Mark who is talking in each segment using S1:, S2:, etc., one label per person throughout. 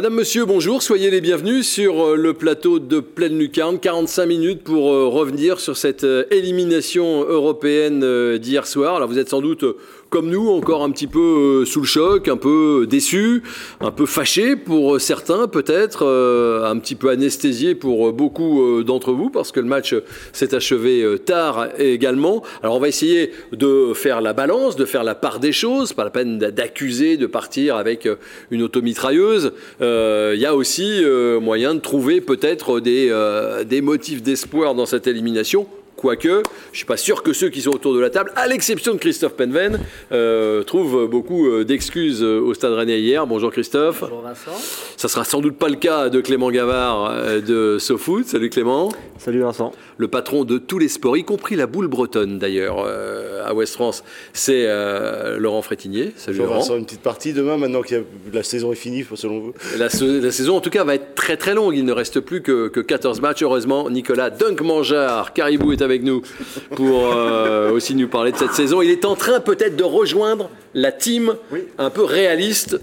S1: Madame, Monsieur, bonjour, soyez les bienvenus sur euh, le plateau de Pleine Lucarne. 45 minutes pour euh, revenir sur cette euh, élimination européenne d'hier soir. Alors vous êtes sans doute comme nous, encore un petit peu sous le choc, un peu déçu, un peu fâché pour certains peut-être, un petit peu anesthésié pour beaucoup d'entre vous parce que le match s'est achevé tard également. Alors on va essayer de faire la balance, de faire la part des choses, pas la peine d'accuser de partir avec une automitrailleuse. Euh, il y a aussi euh, moyen de trouver peut-être euh, des motifs d'espoir dans cette élimination. Quoique, je ne suis pas sûr que ceux qui sont autour de la table, à l'exception de Christophe Penven, trouvent beaucoup d'excuses au Stade Rennais hier. Bonjour Christophe.
S2: Bonjour Vincent.
S1: Ça sera sans doute pas le cas de Clément Gavard de SoFoot. Salut Clément.
S3: Salut Vincent.
S1: Le patron de tous les sports, y compris la boule bretonne d'ailleurs, à West France, c'est Laurent Frétinier.
S4: Salut Bonjour Laurent. Vincent, une petite partie demain, maintenant que la saison est finie, selon vous
S1: la, saison, en tout cas, va être très très longue. Il ne reste plus que, 14 matchs. Heureusement, Nicolas Dunk-Mangeard, Caribou est avec nous pour euh, aussi nous parler de cette saison. Il est en train peut-être de rejoindre la team un peu réaliste.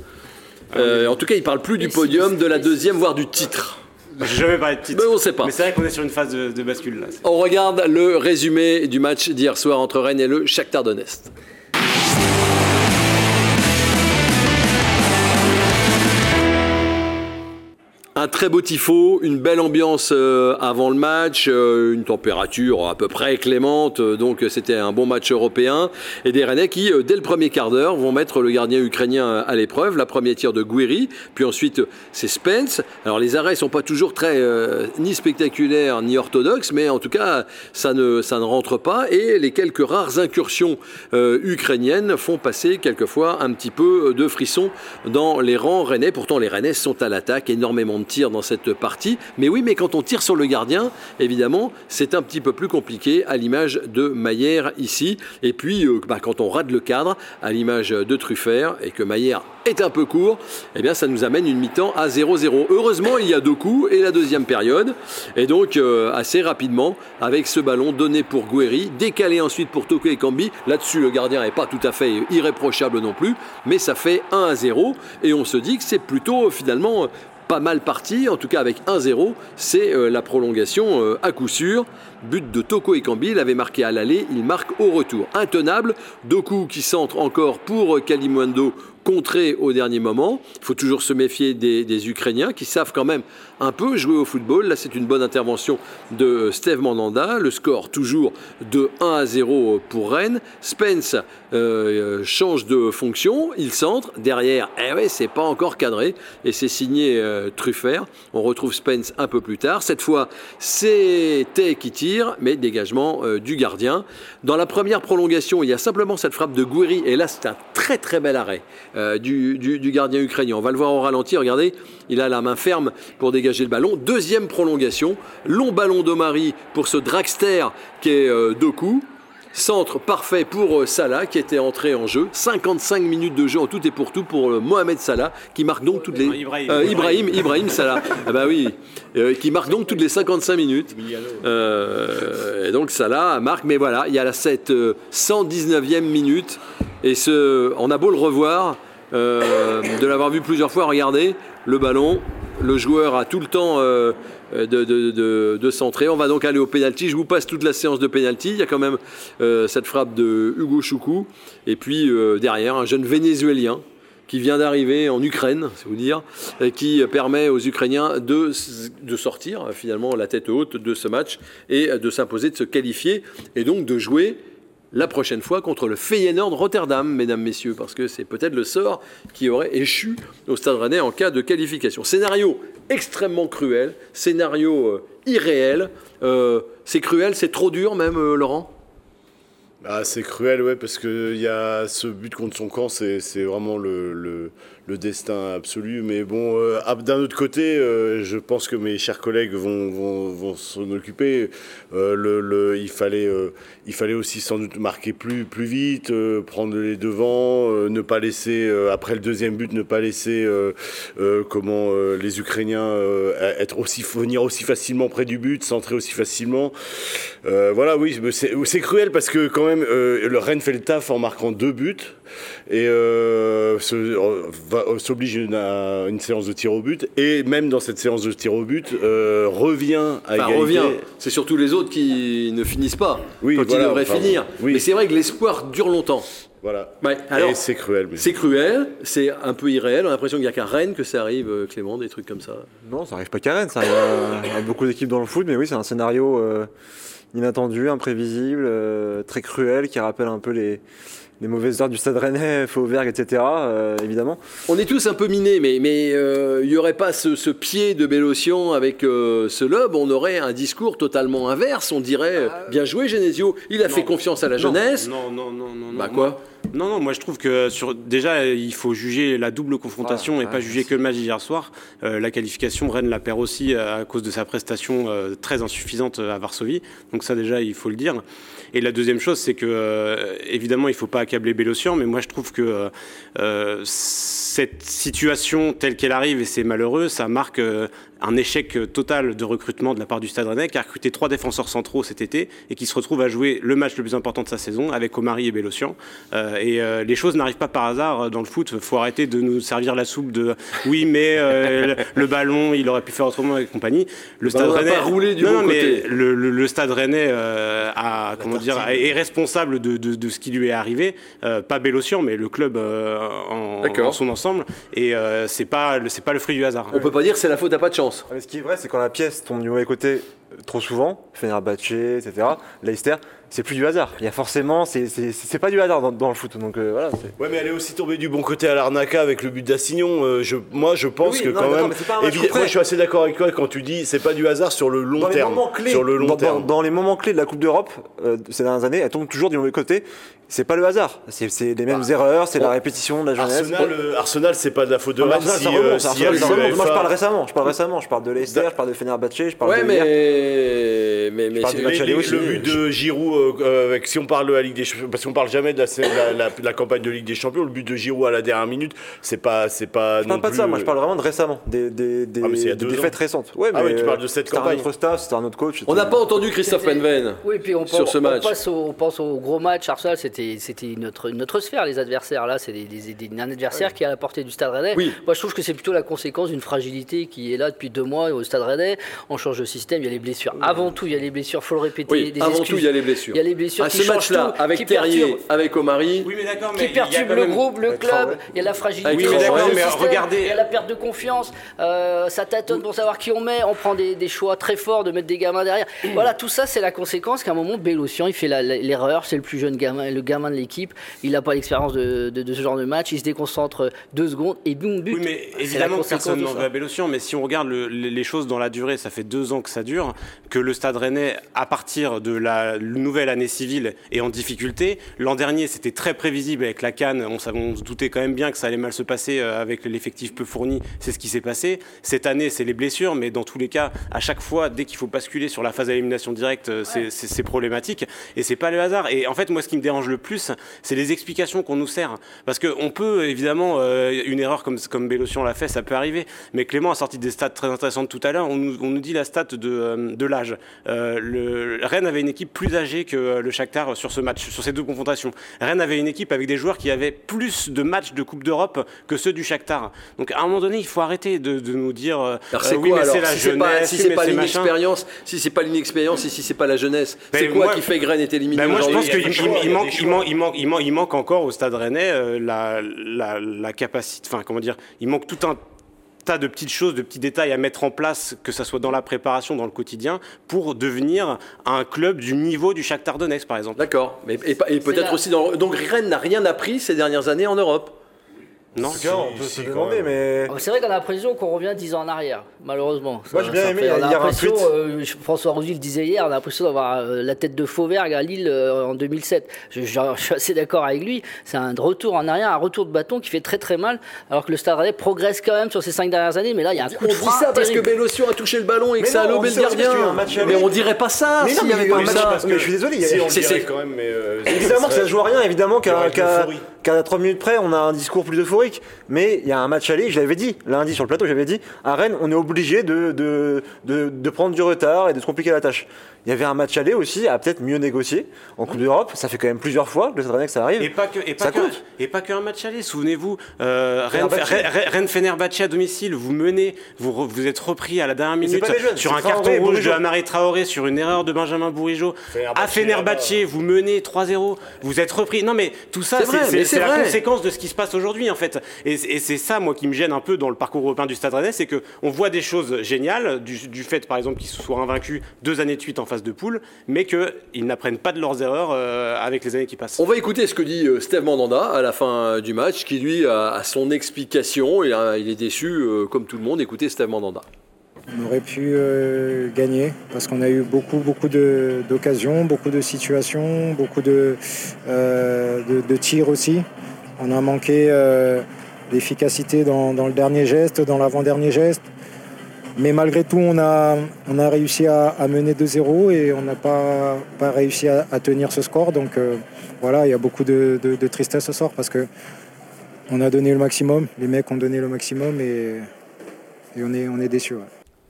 S1: Ah euh, en tout cas, il parle plus du podium, de la deuxième, voire du titre.
S3: Je jamais parlé de titre.
S1: Mais on sait pas.
S3: Mais c'est vrai qu'on est sur une phase de, bascule là.
S1: On regarde le résumé du match d'hier soir entre Rennes et le Shakhtar Donetsk. Un très beau tifo, une belle ambiance euh, avant le match, euh, une température à peu près clémente, euh, donc c'était un bon match européen. Et des Rennais qui, dès le premier quart d'heure, vont mettre le gardien ukrainien à l'épreuve. La première tir de Guiri, puis ensuite c'est Spence. Alors les arrêts sont pas toujours très ni spectaculaires ni orthodoxes, mais en tout cas ça ne, ça ne rentre pas. Et les quelques rares incursions ukrainiennes font passer quelquefois un petit peu de frisson dans les rangs rennais. Pourtant les Rennais sont à l'attaque, énormément de tire dans cette partie. Mais oui, mais quand on tire sur le gardien, évidemment, c'est un petit peu plus compliqué, à l'image de Maillère ici. Et puis, euh, bah, quand on rate le cadre, à l'image de Truffert, et que Maillère est un peu court, eh bien, ça nous amène une mi-temps à 0-0. Heureusement, il y a deux coups et la deuxième période. Et donc, euh, assez rapidement, avec ce ballon donné pour Guerri, décalé ensuite pour Toko et Kambi. Là-dessus, le gardien n'est pas tout à fait irréprochable non plus, mais ça fait 1 0. Et on se dit que c'est plutôt finalement pas mal parti, en tout cas avec 1-0, c'est euh, la prolongation euh, à coup sûr. But de Toko et Kambi, il avait marqué à l'aller, il marque au retour. Intenable, Doku qui centre encore pour Kalimundo contré au dernier moment. Il faut toujours se méfier des, Ukrainiens qui savent quand même un peu jouer au football. Là, c'est une bonne intervention de Steve Mandanda. Le score toujours de 1 à 0 pour Rennes. Spence euh, change de fonction, il centre. Derrière, eh ouais, c'est pas encore cadré et c'est signé euh, Truffert. On retrouve Spence un peu plus tard. Cette fois, c'est Tay qui tire, mais dégagement euh, du gardien. Dans la première prolongation, il y a simplement cette frappe de Gouiri et là, c'est un très très bel arrêt euh, du, gardien ukrainien. On va le voir au ralenti, regardez, il a la main ferme pour dégager le ballon. Deuxième prolongation, long ballon d'Omari pour ce dragster qui est euh, Doku. Centre parfait pour euh, Salah qui était entré en jeu. 55 minutes de jeu en tout et pour tout pour Mohamed Salah qui marque donc toutes les.
S3: Ibrahim,
S1: Ibrahim, Salah. ah bah oui. qui marque donc toutes les 55 minutes. et donc Salah marque, mais voilà, il y a cette 119e minute. Et ce, on a beau le revoir, euh, de l'avoir vu plusieurs fois, regardez, le ballon, le joueur a tout le temps euh, de, centrer. On va donc aller au pénalty. Je vous passe toute la séance de pénalty. Il y a quand même euh, cette frappe de Hugo Choukou. Et puis derrière, un jeune Vénézuélien qui vient d'arriver en Ukraine, c'est vous dire, qui permet aux Ukrainiens de, de sortir finalement la tête haute de ce match et de s'imposer, de se qualifier et donc de jouer la prochaine fois contre le Feyenoord Rotterdam, mesdames, messieurs, parce que c'est peut-être le sort qui aurait échu au Stade Rennais en cas de qualification. Scénario extrêmement cruel, scénario euh, irréel. Euh, c'est cruel, c'est trop dur même, euh, Laurent?
S4: Ah, c'est cruel, ouais, parce qu'il y a ce but contre son camp, c'est vraiment le, destin absolu. Mais bon, euh, d'un autre côté, euh, je pense que mes chers collègues vont, s'en occuper. Euh, le, il, fallait, il fallait aussi sans doute marquer plus, plus vite, prendre les devants, ne pas laisser, après le deuxième but, ne pas laisser comment les Ukrainiens être aussi, venir aussi facilement près du but, centrer aussi facilement. voilà, oui, c'est cruel parce que quand même, le Rennes fait le taf en marquant deux buts et euh, euh, s'oblige à une séance de tir au but. Et même dans cette séance de tir au but, euh, revient à
S1: Enfin,
S4: égalité.
S1: revient. C'est surtout les autres qui ne finissent pas
S4: Oui,
S1: quand
S4: voilà,
S1: ils devraient
S4: enfin,
S1: finir.
S4: oui.
S1: Mais c'est vrai que l'espoir dure longtemps.
S4: Voilà.
S1: Ouais, alors-
S4: et c'est cruel. mais-
S1: C'est cruel, c'est un peu irréel. On a l'impression qu'il n'y a qu'à Rennes que ça arrive, euh, Clément, des trucs comme ça.
S2: Non, ça arrive pas qu'à Rennes, ça arrive à, à beaucoup d'équipes dans le foot, mais oui, c'est un scénario euh, inattendu, imprévisible, euh, très cruel, qui rappelle un peu les, les mauvaises heures du Stade Rennais, Fauvergue, etc. euh, évidemment.
S1: On est tous un peu minés, mais mais euh, il n'y aurait pas ce, ce pied de Bélocian avec euh, ce lob, on aurait un discours totalement inverse. On dirait euh, bien joué Genesio, il a fait confiance à la jeunesse.
S3: Non, non, non, non.
S1: Bah
S3: non.
S1: quoi?
S3: Non, non, moi je trouve que sur, déjà il faut juger la double confrontation
S2: Ouais,
S3: et
S2: ouais,
S3: pas juger que le match d'hier soir. Euh, la qualification, Rennes la perd aussi euh, à cause de sa prestation euh, très insuffisante à Varsovie. Donc ça déjà il faut le dire. Et la deuxième chose, c'est que euh, évidemment il faut pas accabler Bélocian, mais moi je trouve que cette situation telle qu'elle arrive et c'est malheureux, ça marque un échec total de recrutement de la part du Stade Rennais qui a recruté trois défenseurs centraux cet été et qui se retrouve à jouer le match le plus important de sa saison avec Omari et Bélocian. Euh, et euh, les choses n'arrivent pas par hasard euh, dans le foot. faut arrêter de nous servir la soupe de oui, mais euh, le, le ballon, il aurait pu faire autrement et compagnie. Le
S1: roulé du bon
S3: mais
S1: côté.
S3: le, le- le Stade Rennais a, comment dire, est responsable de, de- de ce qui lui est arrivé. Pas Bélocian, mais le club en, en son ensemble. Et c'est pas, le- c'est pas le fruit du hasard.
S1: On peut pas dire que c'est la faute à pas de chance.
S2: Mais ce qui est vrai, c'est quand la pièce tombe du mauvais côté euh, trop souvent, Fenerbahçe, etc., Leicester, c'est plus du hasard. Il y a forcément, c'est- pas du hasard dans, dans le foot. Donc euh, voilà.
S4: Ouais, mais elle est aussi tombée du bon côté à l'Arnaca avec le but d'Assignon. Euh, je, moi, je pense
S2: Oui,
S4: que
S2: non,
S4: quand même. évidemment, moi, je suis assez d'accord avec toi quand tu dis c'est pas du hasard sur le long
S2: dans
S4: terme.
S2: clés,
S4: sur le long
S2: dans,
S4: terme.
S2: dans- dans les moments clés de la Coupe d'Europe euh, ces dernières années, elle tombe toujours du mauvais côté. C'est pas le hasard. C'est c'est les mêmes erreurs, c'est la répétition de la jeunesse.
S4: Arsenal, Arsenal, c'est pas de la faute de
S2: mais
S4: Rennes.
S2: Arsenal,
S4: si, euh.
S2: Moi, je parle récemment. Je parle récemment. Je parle de Leicester, je parle de Fenerbahçe, je parle
S1: Ouais,
S2: de hier.
S1: mais mais mais
S4: le but de Giroud, euh, euh, avec, si on parle de la Ligue des Champions, parce qu'on parle jamais de la, la, la- la campagne de Ligue des Champions, le but de Giroud à la dernière minute, c'est pas, c'est pas.
S2: Je parle
S4: non
S2: pas de ça, moi je parle vraiment de récemment, des, des, des,
S4: Ah, mais c'est il y a
S2: des défaites récentes. Ouais,
S4: Ah
S2: mais
S4: ouais, tu parles de
S2: euh,
S4: cette
S2: c'était un
S4: campagne.
S2: autre staff, c'était un autre coach.
S1: On n'a pas entendu Christophe Penven.
S5: Oui, puis on,
S1: sur
S5: on-
S1: ce
S5: on
S1: match.
S5: passe au, on pense au gros match. Arsenal, c'était c'était notre, notre sphère, les adversaires. Là, c'est des, des- des- un adversaire qui est à la portée du Stade Rennais.
S1: Oui.
S5: Moi, je trouve que c'est plutôt la conséquence d'une fragilité qui est là depuis deux mois au Stade Rennais. On change de système, il y a les blessures. Avant tout, il y a les blessures, faut le répéter.
S1: Oui, avant
S5: excuses.
S1: tout, il y a les blessures.
S5: Il y a les blessures
S1: À
S5: qui
S1: ce match-là, avec Terrier,
S5: perturbent-
S1: avec Omari,
S3: Oui, mais d'accord, mais
S5: qui perturbe le groupe, le club, il y a la fragilité, le
S3: Mais
S5: système,
S3: regardez-
S5: il y a la perte de confiance, euh, ça tâtonne pour savoir qui on met, on prend des, des choix très forts de mettre des gamins derrière. Voilà, tout ça c'est la conséquence qu'à un moment Bélocian il fait l'erreur, c'est le plus jeune gamin, le gamin de l'équipe, il n'a pas l'expérience de, de- de ce genre de match, il se déconcentre deux secondes et boum, but.
S3: Oui, mais évidemment, personne n'en
S5: ça.
S3: veut à Bélocian, mais si on regarde le- les les choses dans la durée, ça fait deux ans que ça dure, que le Stade Rennais, à partir de la nouvelle année civile, est en difficulté. L'an dernier, c'était très prévisible avec la Cannes, on, on se doutait quand même bien que ça allait mal se passer euh, avec l'effectif peu fourni, c'est ce qui s'est passé. Cette année, c'est les blessures, mais dans tous les cas, à chaque fois, dès qu'il faut basculer sur la phase d'élimination directe, euh, c'est problématique, et c'est pas le hasard. Et en fait, moi, ce qui me dérange le plus, c'est les explications qu'on nous sert. Parce qu'on peut, évidemment, euh, une erreur comme, comme Bélocian l'a fait, ça peut arriver. Mais Clément a sorti des stats très intéressantes tout à l'heure. On nous, on nous dit la stat de, de l'âge. Euh, le, Rennes avait une équipe plus âgée que euh, le Shakhtar sur ce match, sur ces deux confrontations. Rennes avait une équipe avec des joueurs qui avaient plus de matchs de Coupe d'Europe que ceux du Shakhtar. Donc à un moment donné, il faut arrêter de, de nous dire euh,
S1: Alors c'est
S3: euh, oui,
S1: quoi
S3: mais
S1: alors
S3: c'est la
S1: Si c'est pas,
S3: jeunesse,
S1: si c'est pas l'inexpérience, si c'est pas l'inexpérience et si c'est pas la jeunesse,
S3: Ben,
S1: c'est quoi
S3: moi-
S1: qui fait que Rennes est éliminé
S3: Ben moi, je pense qu'il manque, encore au Stade Rennais euh, la, la, la capacité, enfin comment dire, il manque tout un tas de petites choses, de petits détails à mettre en place, que ça soit dans la préparation, dans le quotidien, pour devenir un club du niveau du Shakhtar Donetsk, par exemple.
S1: D'accord, et, et peut-être aussi dans donc Rennes n'a rien appris ces dernières années en Europe.
S3: Non
S2: En tout cas, on peut
S4: si,
S2: se demander, mais.
S5: C'est vrai qu'on a l'impression qu'on revient dix ans en arrière, malheureusement.
S2: Moi, j'ai bien aimé,
S5: fait- on a
S2: hier, un
S5: l'impression,
S2: tweet.
S5: euh, François Rougy le disait hier, on a l'impression d'avoir euh, la tête de Fauvergue à Lille euh, en 2007. Je, je- je suis assez d'accord avec lui. C'est un retour en arrière, un retour de bâton qui fait très très mal, alors que le Stade Rennais progresse quand même sur ces cinq dernières années. Mais là, il y a un coup
S1: On
S5: de
S1: dit
S5: frein
S1: ça parce que. Bélocian a touché le ballon et que
S2: Mais
S1: ça a
S2: non, on
S1: lobé
S2: dit
S1: le gardien. Mais on dirait pas ça
S2: Mais non,
S1: s'il n'y
S2: il y
S1: avait pas eu
S2: match
S1: ça.
S2: parce que je suis désolé, il y a-
S4: on quand même, mais. euh,
S2: Évidemment que ça
S4: serait-
S2: joue à rien, évidemment
S4: de
S2: qu'à 3 minutes près, on a un discours plus Mais il y a un match aller, je l'avais dit, lundi sur le plateau, j'avais dit, à Rennes, on est obligé de, de prendre du retard et de se compliquer la tâche. Il y avait un match aller aussi à peut-être mieux négocier en Coupe d'Europe. Ça fait quand même plusieurs fois que le Stade Rennais que ça arrive.
S3: Et pas que, et pas
S2: Ça
S3: que,
S2: compte.
S3: et pas qu'un match aller. Souvenez-vous, euh, Rennes,
S2: Fenerbahçe.
S3: Rennes- Rennes Fenerbahçe à domicile, vous menez, vous, re- vous êtes repris à la dernière minute
S2: jeunes,
S3: sur un
S2: Traoré,
S3: carton rouge de
S2: Bourigeaud.
S3: Amari Traoré, sur une erreur de Benjamin Bourigeau. À Fenerbahçe, vous menez 3-0, vous êtes repris. Non mais tout ça,
S1: C'est
S3: la conséquence de ce qui se passe aujourd'hui en fait. Et, et c'est ça, moi, qui me gêne un peu dans le parcours européen du Stade Rennais, c'est que on voit des choses géniales du, du fait, par exemple, qu'ils se soient invaincus deux années de suite en phase de poule, mais qu'ils n'apprennent pas de leurs erreurs euh, avec les années qui passent.
S1: On va écouter ce que dit euh, Steve Mandanda à la fin euh, du match, qui lui a, a son explication. Il, a- il est déçu, euh, comme tout le monde. Écoutez Steve Mandanda.
S6: On aurait pu euh, gagner parce qu'on a eu beaucoup, beaucoup d'occasions, beaucoup de situations, beaucoup de, euh, de, de tirs aussi. On a manqué euh, d'efficacité dans, dans le dernier geste, dans l'avant-dernier geste. Mais malgré tout, on a, réussi à, mener 2-0 et on n'a pas, réussi à, tenir ce score. Donc euh, voilà, il y a beaucoup de, tristesse ce soir parce que on a donné le maximum, les mecs ont donné le maximum et, on est, on déçus.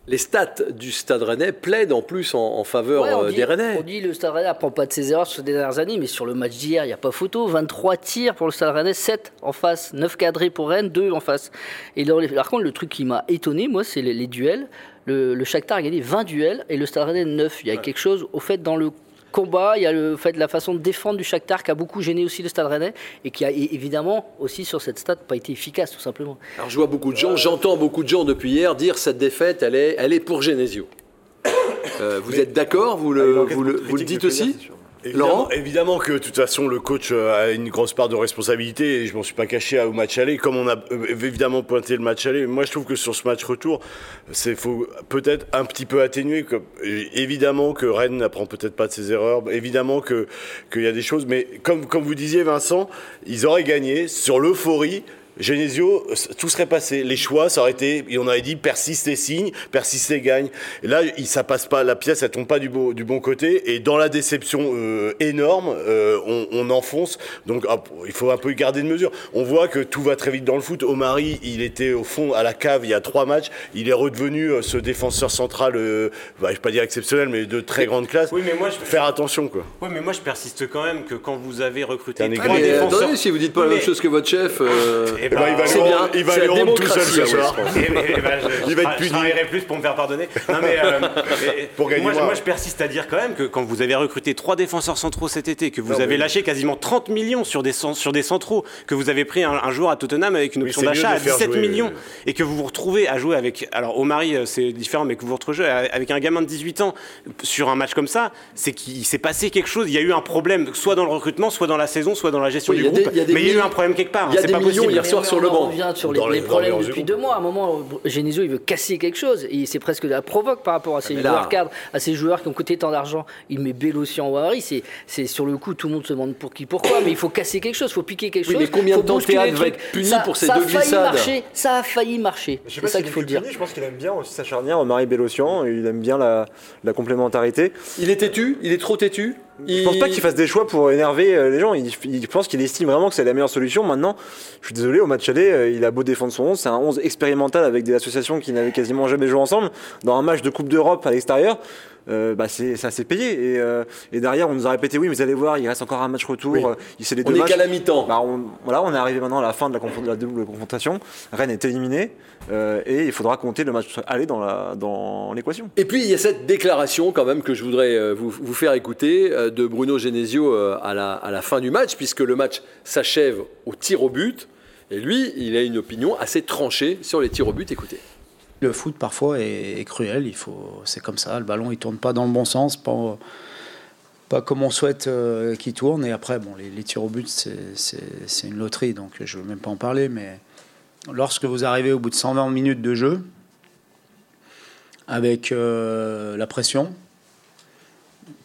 S1: Les stats du Stade Rennais plaident en plus en, en faveur
S5: Ouais, on
S1: euh,
S5: dit-
S1: des Rennais.
S5: On dit le Stade Rennais apprend pas de ses erreurs sur les dernières années, mais sur le match d'hier, il n'y a pas photo. 23 tirs pour le Stade Rennais, 7 en face, 9 cadrés pour Rennes, 2 en face. Et dans les- par contre, le truc qui m'a étonné, moi, c'est les, les duels. Le, le Shakhtar a gagné 20 duels et le Stade Rennais 9. Il y a quelque chose, au fait, dans le combat, il y a le fait de la façon de défendre du Shakhtar qui a beaucoup gêné aussi le Stade Rennais et qui a évidemment aussi sur cette stat pas été efficace tout simplement.
S1: Alors je vois beaucoup de gens, j'entends beaucoup de gens depuis hier dire cette défaite, elle est, elle est pour Genesio. Euh, vous êtes d'accord vous
S2: Ah,
S1: le, vous le, vous le dites aussi?
S4: Évidemment, évidemment que de toute façon le coach euh, a une grosse part de responsabilité et je m'en suis pas caché au match aller comme on a euh, évidemment pointé le match aller. Moi je trouve que sur ce match retour c'est faut peut-être un petit peu atténuer euh, évidemment que Rennes n'apprend peut-être pas de ses erreurs évidemment que qu'il y a des choses mais comme comme vous disiez Vincent ils auraient gagné sur l'euphorie Genesio, tout serait passé. Les choix, ça aurait été, et on aurait dit persiste et signe, persiste et gagne. Et là, ça passe pas, la pièce, elle tombe pas du, beau- du bon côté. Et dans la déception euh, énorme, euh, on, on enfonce. Donc, ah, il faut un peu y garder de mesure. On voit que tout va très vite dans le foot. Omari, il était au fond à la cave il y a trois matchs. Il est redevenu euh, ce défenseur central, euh, bah, je vais pas dire exceptionnel, mais de très grande classe.
S3: Oui, mais moi, je-
S4: faire attention, quoi.
S3: Oui, mais moi je persiste quand même que quand vous avez recruté
S4: un
S3: trois défenseurs-
S1: attendez, si vous dites pas la même chose que votre chef, euh,
S3: Eh
S4: Eh ben, il va lui
S1: bien,
S4: rendre- il va lui rendre tout seul ce soir.
S3: Eh ben, eh ben, je,
S4: Il va être puni.
S3: Je plus pour me faire pardonner. Non, mais, euh, mais-
S4: Pour gagner
S3: moi, moi, je persiste à dire quand même que quand vous avez recruté trois défenseurs centraux cet été, que vous
S4: Non,
S3: avez
S4: mais-
S3: lâché quasiment 30 millions sur des, sur des centraux, que vous avez pris un, un joueur à Tottenham avec une option d'achat à
S4: faire
S3: 17
S4: jouer,
S3: millions, et que vous vous retrouvez à jouer avec. Alors, Omari, euh, c'est différent, mais que vous vous retrouvez avec un gamin de 18 ans sur un match comme ça, c'est qu'il s'est passé quelque chose. Il y a eu un problème, soit dans le recrutement, soit dans la saison, soit dans la gestion
S1: Oui,
S3: du groupe. mais il y a eu un problème quelque part.
S1: il y a des millions hier soir
S5: Mais
S1: sur
S5: on
S1: le
S5: revient sur les, problèmes depuis deux mois. À un moment, Genesio, il veut casser quelque chose. Et c'est presque de la provoque par rapport à ces
S1: là-
S5: joueurs cadres, à ces joueurs qui ont coûté tant d'argent. Il met Bellotti en Wari. C'est, c'est sur le coup, tout le monde se demande pour qui, pourquoi. Mais il faut casser quelque chose, il faut piquer quelque
S1: Oui,
S5: chose.
S1: mais combien de temps Théâtre va être puni
S5: ça,
S1: pour ces
S5: ça
S1: deux
S5: a failli
S1: glissades
S5: marcher. Ça a failli marcher. C'est ça qu'il faut le dire.
S2: Je pense qu'il aime bien aussi sa charnière, Marie Bellossian. Il aime bien la complémentarité.
S1: il est têtu, il est trop têtu?
S2: Je pense pas qu'il fasse des choix pour énerver euh, les gens. Il, il pense qu'il estime vraiment que c'est la meilleure solution. Maintenant, je suis désolé, au match aller, euh, il a beau défendre son 11. C'est un 11 expérimental avec des associations qui n'avaient quasiment jamais joué ensemble. Dans un match de Coupe d'Europe à l'extérieur, euh, bah c'est, ça s'est payé. Et, euh, et derrière, on nous a répété oui, mais vous allez voir, il reste encore un match retour.
S1: Oui.
S2: Euh, C'est les
S1: On est qu'à la mi-temps.
S2: Bah, on, voilà, on est arrivé maintenant à la fin de la, confron- de la double confrontation. Rennes est éliminé euh, et il faudra compter le match aller dans, la, dans l'équation.
S1: Et puis il y a cette déclaration quand même que je voudrais vous, vous faire écouter de Bruno Genesio à la, à la fin du match, puisque le match s'achève au tir au but. Et lui, il a une opinion assez tranchée sur les tirs au but. Écoutez.
S7: Le foot parfois est, cruel, c'est comme ça. Le ballon il tourne pas dans le bon sens, pas, comme on souhaite euh, qu'il tourne. Et après, bon, les, tirs au but c'est, une loterie, donc je veux même pas en parler. Mais lorsque vous arrivez au bout de 120 minutes de jeu, avec euh, la pression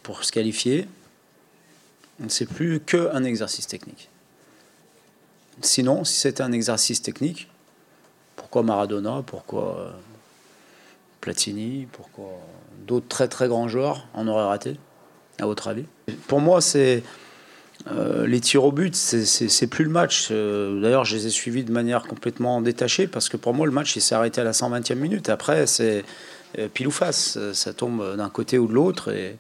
S7: pour se qualifier, c'est plus qu'un exercice technique. Sinon, si c'était un exercice technique, pourquoi Maradona? Pourquoi euh, Platini? Pourquoi d'autres très très grands joueurs en auraient raté À votre avis? Pour moi, c'est Euh, les tirs au but, c'est- plus le match. Euh, D'ailleurs, je les ai suivis de manière complètement détachée parce que pour moi, le match il s'est arrêté à la 120e minute. Après, c'est pile ou face. Ça tombe d'un côté ou de l'autre. Et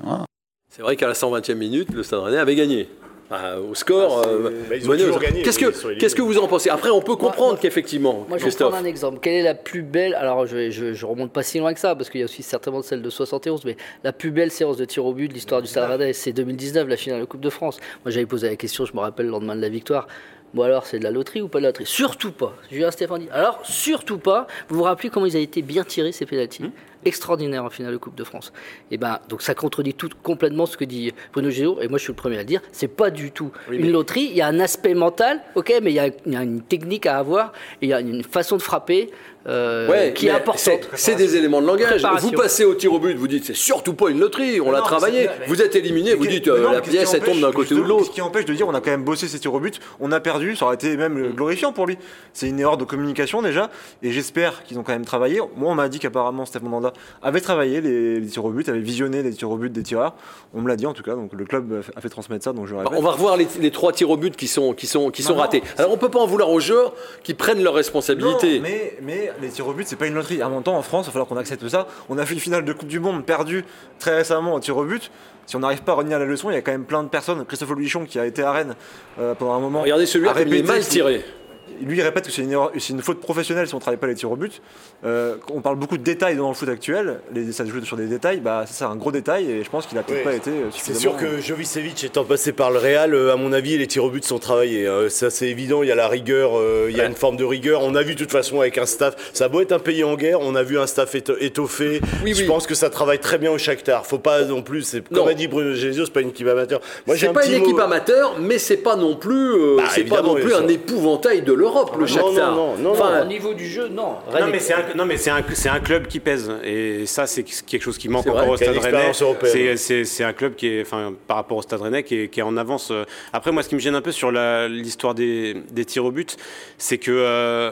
S7: voilà.
S1: C'est vrai qu'à la 120e minute, le Stade Rennais avait gagné. Ah, au score, euh,
S4: Bah, toujours gagné,
S1: Qu'est-ce
S4: oui,
S1: que qu'est-ce que vous en pensez Après, on peut comprendre
S5: moi-
S1: qu'effectivement,
S5: Moi, je vais prendre un exemple. Quelle est la plus belle Alors, je, je, je remonte pas si loin que ça, parce qu'il y a aussi certainement celle de 71, mais la plus belle séance de tir au but de l'histoire du Stade Rennais, c'est 2019, la finale de Coupe de France. Moi, j'avais posé la question, je me rappelle, le lendemain de la victoire. Bon, alors, c'est de la loterie ou pas de la loterie? Surtout pas. Julien Stéphane dit. Alors, surtout pas. Vous vous rappelez comment ils avaient été bien tirés, ces pénalties?
S1: Hum.
S5: Extraordinaire en finale de Coupe de France. Et ben, donc ça contredit tout complètement ce que dit Bruno Géraud, et moi je suis le premier à le dire, c'est pas du tout une loterie. Il y a un aspect mental, ok, mais il y a, il y a une technique à avoir, et il y a une façon de frapper euh,
S1: Ouais,
S5: qui est importante.
S1: c'est- des éléments de langage. Vous passez au tir au but, vous dites c'est surtout pas une loterie, on l'a travaillé. Vous êtes éliminé, vous dites euh,
S2: non,
S1: la pièce elle tombe d'un côté ou de l'autre.
S2: Qu'est-ce qui empêche de dire on a quand même bossé ses tirs au but, on a perdu, ça aurait été même glorifiant pour lui. C'est une erreur de communication déjà, et j'espère qu'ils ont quand même travaillé. Moi, on m'a dit qu'apparemment Stéphane Mandanda avait travaillé les, les tirs au but, avait visionné les tirs au but des tireurs. On me l'a dit en tout cas, donc le club a fait- transmettre ça, donc je
S1: Bah,
S2: répète.
S1: On va revoir les, les trois tirs au but qui sont, qui sont, qui sont
S2: Non,
S1: ratés.
S2: non.
S1: Alors on peut pas en vouloir aux joueurs qui prennent leurs
S2: Non,
S1: responsabilités.
S2: mais, mais les tirs au but, c'est pas une loterie. À mon temps, en France, il va falloir qu'on accepte ça. On a fait une finale de Coupe du Monde perdue très récemment au tir au but. Si on n'arrive pas à retenir la leçon, il y a quand même plein de personnes. Christophe Oluichon, qui a été à Rennes euh, pendant un moment.
S1: Regardez celui-là il est mal tiré.
S2: Lui, il répète que c'est une, erreur- c'est une faute professionnelle si on ne travaille pas les tirs au but. Euh, on parle beaucoup de détails dans le foot actuel. Les, ça se joue sur des détails. Bah, ça, c'est un gros détail et je pense qu'il a peut-être
S4: Oui.
S2: pas été euh,
S4: C'est sûr que Jovicevic étant passé par le Real, euh, à mon avis, les tirs au but sont travaillés. Euh, ça, c'est évident. Il y a la rigueur, euh, il y a une forme de rigueur. On a vu de toute façon avec un staff. Ça a beau être un pays en guerre, on a vu un staff éto- étoffé.
S1: Oui,
S4: Je
S1: oui.
S4: pense que ça travaille très bien au Shakhtar. Faut pas non plus. C'est
S1: Non.
S4: comme a dit Bruno Genesio, c'est pas une équipe amateur. Moi, j'ai
S1: C'est
S4: un
S1: pas
S4: petit
S1: une équipe
S4: mot-
S1: amateur, mais c'est pas non plus, euh,
S4: Bah,
S1: c'est pas non plus un épouvantail de l'Europe, le
S4: Non,
S1: Shakhtar.
S4: non, non, non,
S1: Enfin,
S5: Au niveau du jeu, non.
S3: Non mais
S5: est-
S3: c'est un, non mais c'est un, c'est un club qui pèse et ça c'est quelque chose qui manque encore au Stade Rennais. C'est- C'est c'est un club qui est, enfin par rapport au Stade Rennais qui est, qui est en avance. Après moi ce qui me gêne un peu sur la- l'histoire des, des tirs au but, c'est que euh,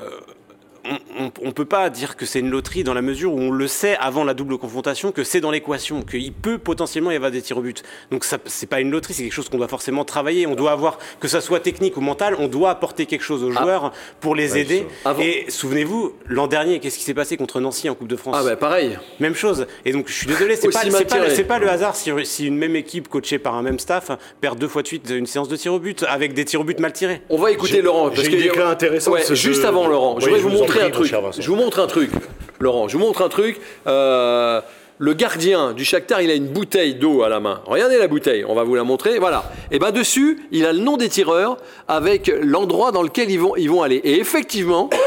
S3: on, on peut pas dire que c'est une loterie dans la mesure où on le sait avant la double confrontation que c'est dans l'équation qu'il peut potentiellement y avoir des tirs au but. Donc ça c'est pas une loterie, c'est quelque chose qu'on doit forcément travailler. On doit avoir que ça soit technique ou mental, on doit apporter quelque chose aux
S1: Ah.
S3: joueurs pour les aider. Et souvenez-vous, l'an dernier, qu'est-ce qui s'est passé contre Nancy en Coupe de France?
S1: Ah bah pareil.
S3: Même chose. Et donc, je suis désolé, c'est pas, pas, le hasard si, si une même équipe coachée par un même staff perd deux fois de suite une séance de tir au but avec des tirs au but mal tirés.
S1: On va écouter Laurent.
S4: j'ai une déclat intéressante,
S1: Ouais,
S4: ce
S1: juste
S4: jeu-
S1: avant Laurent, je
S4: Oui,
S1: vous
S4: vous en
S1: montrer un truc. Je vous montre un truc, Laurent. Je vous montre un truc. Euh, le gardien du Shakhtar, il a une bouteille d'eau à la main. Regardez la bouteille. On va vous la montrer. Voilà. Et ben dessus, il a le nom des tireurs avec l'endroit dans lequel ils vont, ils vont aller. Et effectivement.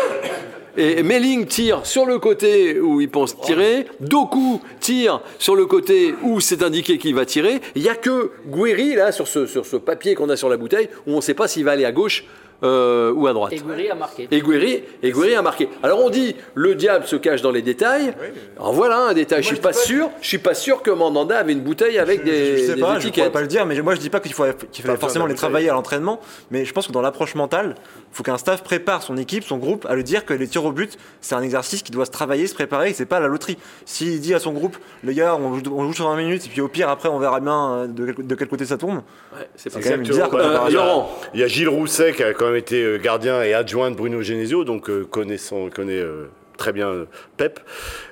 S1: Et Melling tire sur le côté où il pense tirer. Doku tire sur le côté où c'est indiqué qu'il va tirer. Il n'y a que Guéry, là, sur ce, sur ce papier qu'on a sur la bouteille, où on ne sait pas s'il va aller à gauche euh, ou à droite.
S5: Et Gouiri a marqué.
S1: Guéry a marqué. Alors on dit le diable se cache dans les détails. Alors voilà un détail. je suis
S2: je
S1: pas sûr. Je suis pas sûr que Mandanda avait une bouteille avec des,
S2: je sais
S1: des
S2: pas, je pourrais
S1: étiquettes.
S2: pas le dire, mais moi je dis pas qu'il faut, qu'il fallait forcément les travailler à l'entraînement, mais je pense que dans l'approche mentale, il faut qu'un staff prépare son équipe, son groupe, à lui dire que les tirs au but, c'est un exercice qui doit se travailler, se préparer, et c'est pas la loterie. S'il dit à son groupe, les gars, on joue, on joue sur 20 minutes, et puis au pire, après, on verra bien euh, de quel, de quel côté ça tombe,
S1: Ouais, c'est
S2: quand même bizarre
S1: Euh. Laurent.
S4: Il y a Gilles Rousset qui a quand même été euh, gardien et adjoint de Bruno Genesio, donc euh, connaissant, connaît euh, très bien euh, Pep.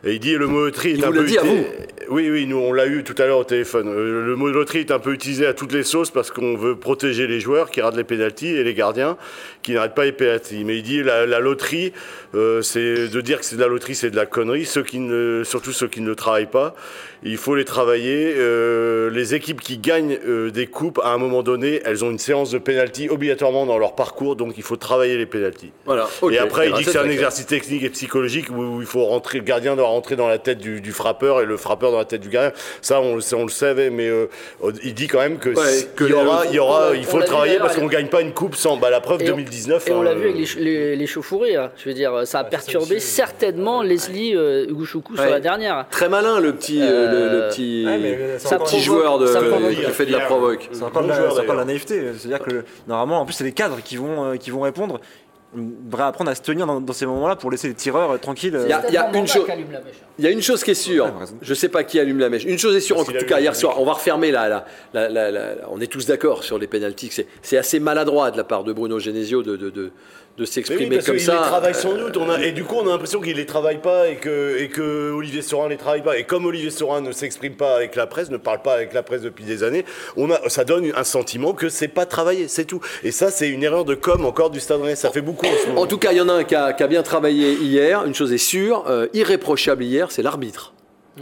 S4: Et il dit le mot loterie est
S1: Il
S4: un
S1: vous
S4: peu
S1: dit à
S4: uti- Oui, oui, nous on l'a eu tout à l'heure au téléphone. Euh, le mot loterie est un peu utilisé à toutes les sauces parce qu'on veut protéger les joueurs qui ratent les pénalties et les gardiens qui n'arrêtent pas les pénalties. Mais il dit la, la loterie, euh, c'est de dire que c'est de la loterie, c'est de la connerie. Ceux qui ne, surtout ceux qui ne le travaillent pas, il faut les travailler. Euh, les équipes qui gagnent euh, des coupes, à un moment donné, elles ont une séance de pénalty obligatoirement dans leur parcours, donc il faut travailler les pénalties.
S1: Voilà.
S4: Et après, il
S1: Alors,
S4: dit que c'est un exercice technique et psychologique où où il faut rentrer, le gardien doit rentrer dans la tête du, du frappeur et le frappeur dans la tête du gardien. Ça, on, le on le savait, mais euh, il dit quand même que
S1: Ouais,
S4: si-
S1: que
S4: il y aura,
S1: le-
S4: il y aura,
S5: on-
S4: il
S5: on
S4: faut le
S5: vu
S4: travailler parce qu'on
S5: il-
S4: gagne pas une coupe sans. Bah, la preuve
S5: Et on-
S4: 2019.
S5: Et on
S4: hein,
S5: l'a vu
S4: euh,
S5: avec les, les, les chauffourées. hein. Je veux dire, ça a perturbé certainement Leslie euh, sur la dernière.
S1: Très malin le petit, euh, le, le petit,
S2: ouais, mais c'est
S5: Ça
S2: encore
S1: petit joueur de,
S5: ça
S1: qui fait de la provoque.
S2: Encore,
S4: Bon
S2: de la- naïveté. C'est-à-dire que normalement, en plus, c'est les cadres qui vont, qui vont répondre. Devrait apprendre à se tenir dans, dans ces moments-là pour laisser les tireurs euh, tranquilles.
S1: Il y a-
S5: C'est
S1: il y a une chose-
S5: mèche.
S1: Il y a une chose qui est sûre, je sais pas qui allume la mèche. Une chose est sûre, en tout cas hier soir, on va refermer la- la- la- on est tous d'accord sur les pénalties. C'est, c'est assez maladroit de la part de Bruno Genesio de, de, de, de s'exprimer
S4: oui, parce
S1: comme
S4: qu'il
S1: ça.
S4: les travaille sans doute. On a, et du coup, on a l'impression qu'il les travaille pas et que, et que Olivier Sorin les travaille pas. Et comme Olivier Sorin ne s'exprime pas avec la presse, ne parle pas avec la presse depuis des années, on a, ça donne un sentiment que c'est pas travaillé, c'est tout. Et ça, c'est une erreur de com encore du Stade Rennais. Ça fait beaucoup en ce moment.
S1: En tout cas, il y en a un qui a, qui a bien travaillé hier. Une chose est sûre, euh, irréprochable hier, c'est l'arbitre.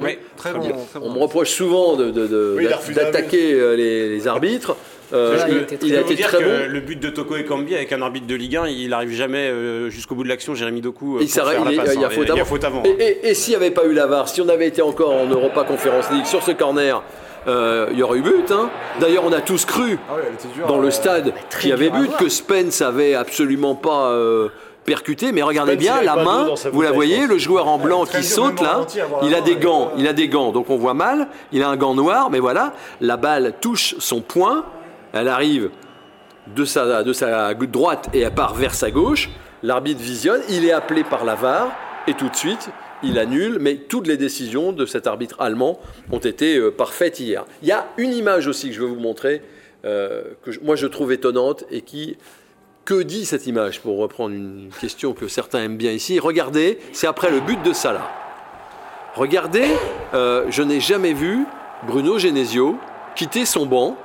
S3: Oui.
S2: Très bon, très
S1: On me reproche souvent de, de- de-
S4: Oui,
S1: d'attaquer euh, les, les arbitres. Euh, il, a été
S3: dire
S1: très
S3: que
S1: bon.
S3: le but de Toko et Cambi avec un arbitre de Ligue 1, il n'arrive jamais euh, jusqu'au bout de l'action, Jérémy Doku. euh,
S1: Il il, il y a
S3: hein.
S1: faute avant.
S3: a faute avant.
S1: Et, et- et s'il n'y avait pas eu la VAR, si on avait été encore en Europa Conference League sur ce corner, euh, il y aurait eu but. hein. D'ailleurs, on a tous cru
S2: Ah dure,
S1: dans le stade qu'il y avait but, que Spence avait absolument pas euh, percuté. Mais regardez
S4: Spence,
S1: bien, la main, vous la voyez, le joueur en blanc qui saute là, il a des gants,
S2: euh,
S1: il a des gants, donc on voit mal. Il a un gant noir, mais voilà, la balle touche son poing, elle arrive de sa, droite et elle part vers sa gauche. L'arbitre visionne, il est appelé par la VAR et tout de suite, il annule. Mais toutes les décisions de cet arbitre allemand ont été euh, parfaites hier. Il y a une image aussi que je veux vous montrer, euh, que moi je trouve étonnante et qui. Que dit cette image Pour reprendre une question que certains aiment bien ici? Regardez, c'est après le but de Salah. Regardez, euh, je n'ai jamais vu Bruno Genesio quitter son banc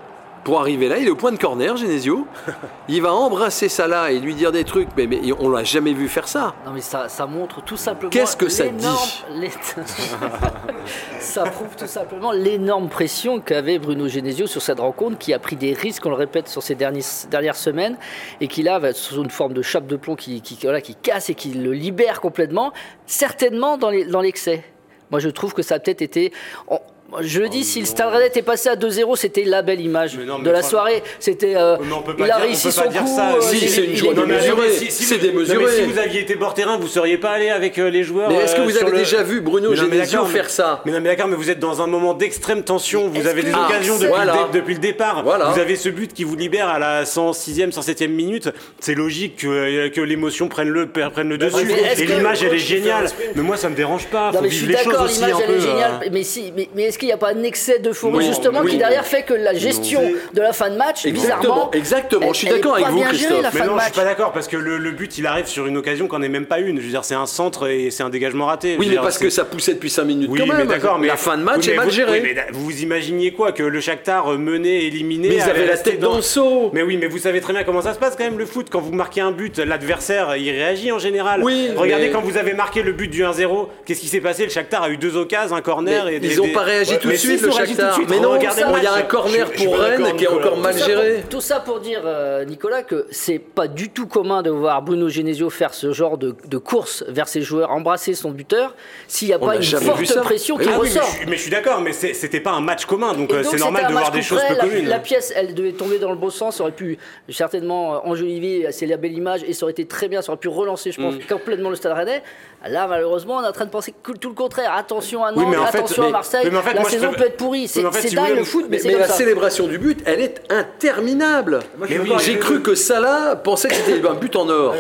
S1: pour arriver là. Il est au point de corner, Genesio. Il va embrasser Salah et lui dire des trucs, mais, mais on l'a jamais vu faire ça.
S5: Non mais ça, ça montre tout simplement.
S1: Qu'est-ce que ça
S5: l'énorme-
S1: dit
S5: Ça prouve tout simplement l'énorme pression qu'avait Bruno Genesio sur cette rencontre, qui a pris des risques, on le répète, sur ces derniers- dernières semaines, et qui là va être sous une forme de chape de plomb qui, qui, voilà, qui casse et qui le libère complètement, certainement dans l'excès. Moi je trouve que ça a peut-être été. on- je dis, si le Stade Rennais était passé à 2-0, c'était la belle image
S3: Mais non, mais
S5: de la soirée. C'était, euh, il a réussi
S3: peut pas
S5: son
S3: dire
S5: coup.
S3: ça.
S5: euh,
S1: Si, c'est une joie
S3: attendez, si- si
S1: c'est démesuré.
S3: mais si vous aviez été bord terrain, vous seriez pas allé avec euh, les joueurs.
S1: Mais est-ce que
S3: euh,
S1: vous avez
S3: le-
S1: déjà vu Bruno Genesio faire ça
S3: Mais non, mais d'accord, mais vous êtes dans un moment d'extrême tension. Vous avez des
S5: Ah,
S3: occasions depuis,
S1: voilà.
S3: le dé- depuis le départ.
S1: Voilà.
S3: Vous avez ce but qui vous libère à la 106e, 107e minute. C'est logique que, euh, que l'émotion prenne le, prenne le dessus.
S5: mais est-ce
S3: Et l'image, elle est géniale. Mais moi, ça me dérange pas. Faut vivre
S5: suis
S3: les choses
S5: d'accord,
S3: aussi
S5: l'image
S3: un
S5: elle
S3: peu.
S5: est
S3: euh,
S5: géniale, mais, si, mais est-ce qu'il n'y a pas un excès d'euphorie justement
S1: oui.
S5: qui derrière fait que la gestion de la fin de match,
S1: Exactement,
S5: bizarrement,
S1: exactement. Je suis d'accord avec vous,
S5: gérée,
S1: Christophe.
S5: la
S3: Mais
S5: fin de
S3: non, je suis pas d'accord parce que le, le but il arrive sur une occasion qu'on n'est même pas une. Je veux dire, c'est un centre et c'est un dégagement raté.
S1: Oui, mais
S3: dire,
S1: parce que ça poussait depuis 5 minutes
S3: Oui,
S1: quand même.
S3: mais d'accord, mais
S1: la fin de match
S3: oui,
S1: est mal gérée.
S3: oui, mais vous vous imaginiez quoi que le Shakhtar euh, mené, éliminé
S1: Mais ils avaient la tête dans le seau.
S3: Mais oui, mais vous savez très bien comment ça se passe quand même le foot. Quand vous marquez un but, l'adversaire il réagit en général.
S1: Oui,
S3: Regardez
S1: mais-
S3: quand vous avez marqué le but du 1-0, qu'est-ce qui s'est passé? Le Shakhtar a eu deux occasions, un corner
S1: Mais
S3: et des-
S1: ils n'ont pas réagi
S3: Ouais,
S1: tout de suite,
S3: si,
S1: le Shakhtar. Mais non, il y a un corner
S4: Je-
S1: pour Rennes qui est encore mal
S5: Tout ça
S1: géré.
S5: pour- Tout ça pour dire, euh, Nicolas, que c'est pas du tout commun de voir Bruno Genesio faire ce genre de, de course vers ses joueurs, embrasser son buteur, s'il n'y a
S1: On
S5: pas
S1: n'a
S5: une forte pression qui
S3: Ah oui, mais je
S5: ressort.
S3: suis- mais je suis d'accord, mais c'était pas un match commun, donc euh, c'est normal de voir
S5: match
S3: des choses peu communes.
S5: La, pièce, elle devait tomber dans le bon sens, ça aurait pu certainement euh, enjoliver, c'est la belle image, et ça aurait été très bien, ça aurait pu relancer, je pense,
S3: Mm.
S5: complètement le Stade Rennais. Là, malheureusement, on est en train de penser tout le contraire. Attention à Nantes,
S3: Oui, fait-
S5: attention à Marseille.
S3: mais en fait,
S5: la
S3: moi,
S5: saison peut être pourrie. C'est
S3: en fait, si
S5: dingue
S3: voulez,
S5: le foot, mais,
S1: Mais,
S5: c'est
S1: mais
S5: comme
S1: la
S5: ça.
S1: célébration du but, elle est interminable.
S3: Oui,
S1: J'ai cru que Salah pensait que c'était un but en or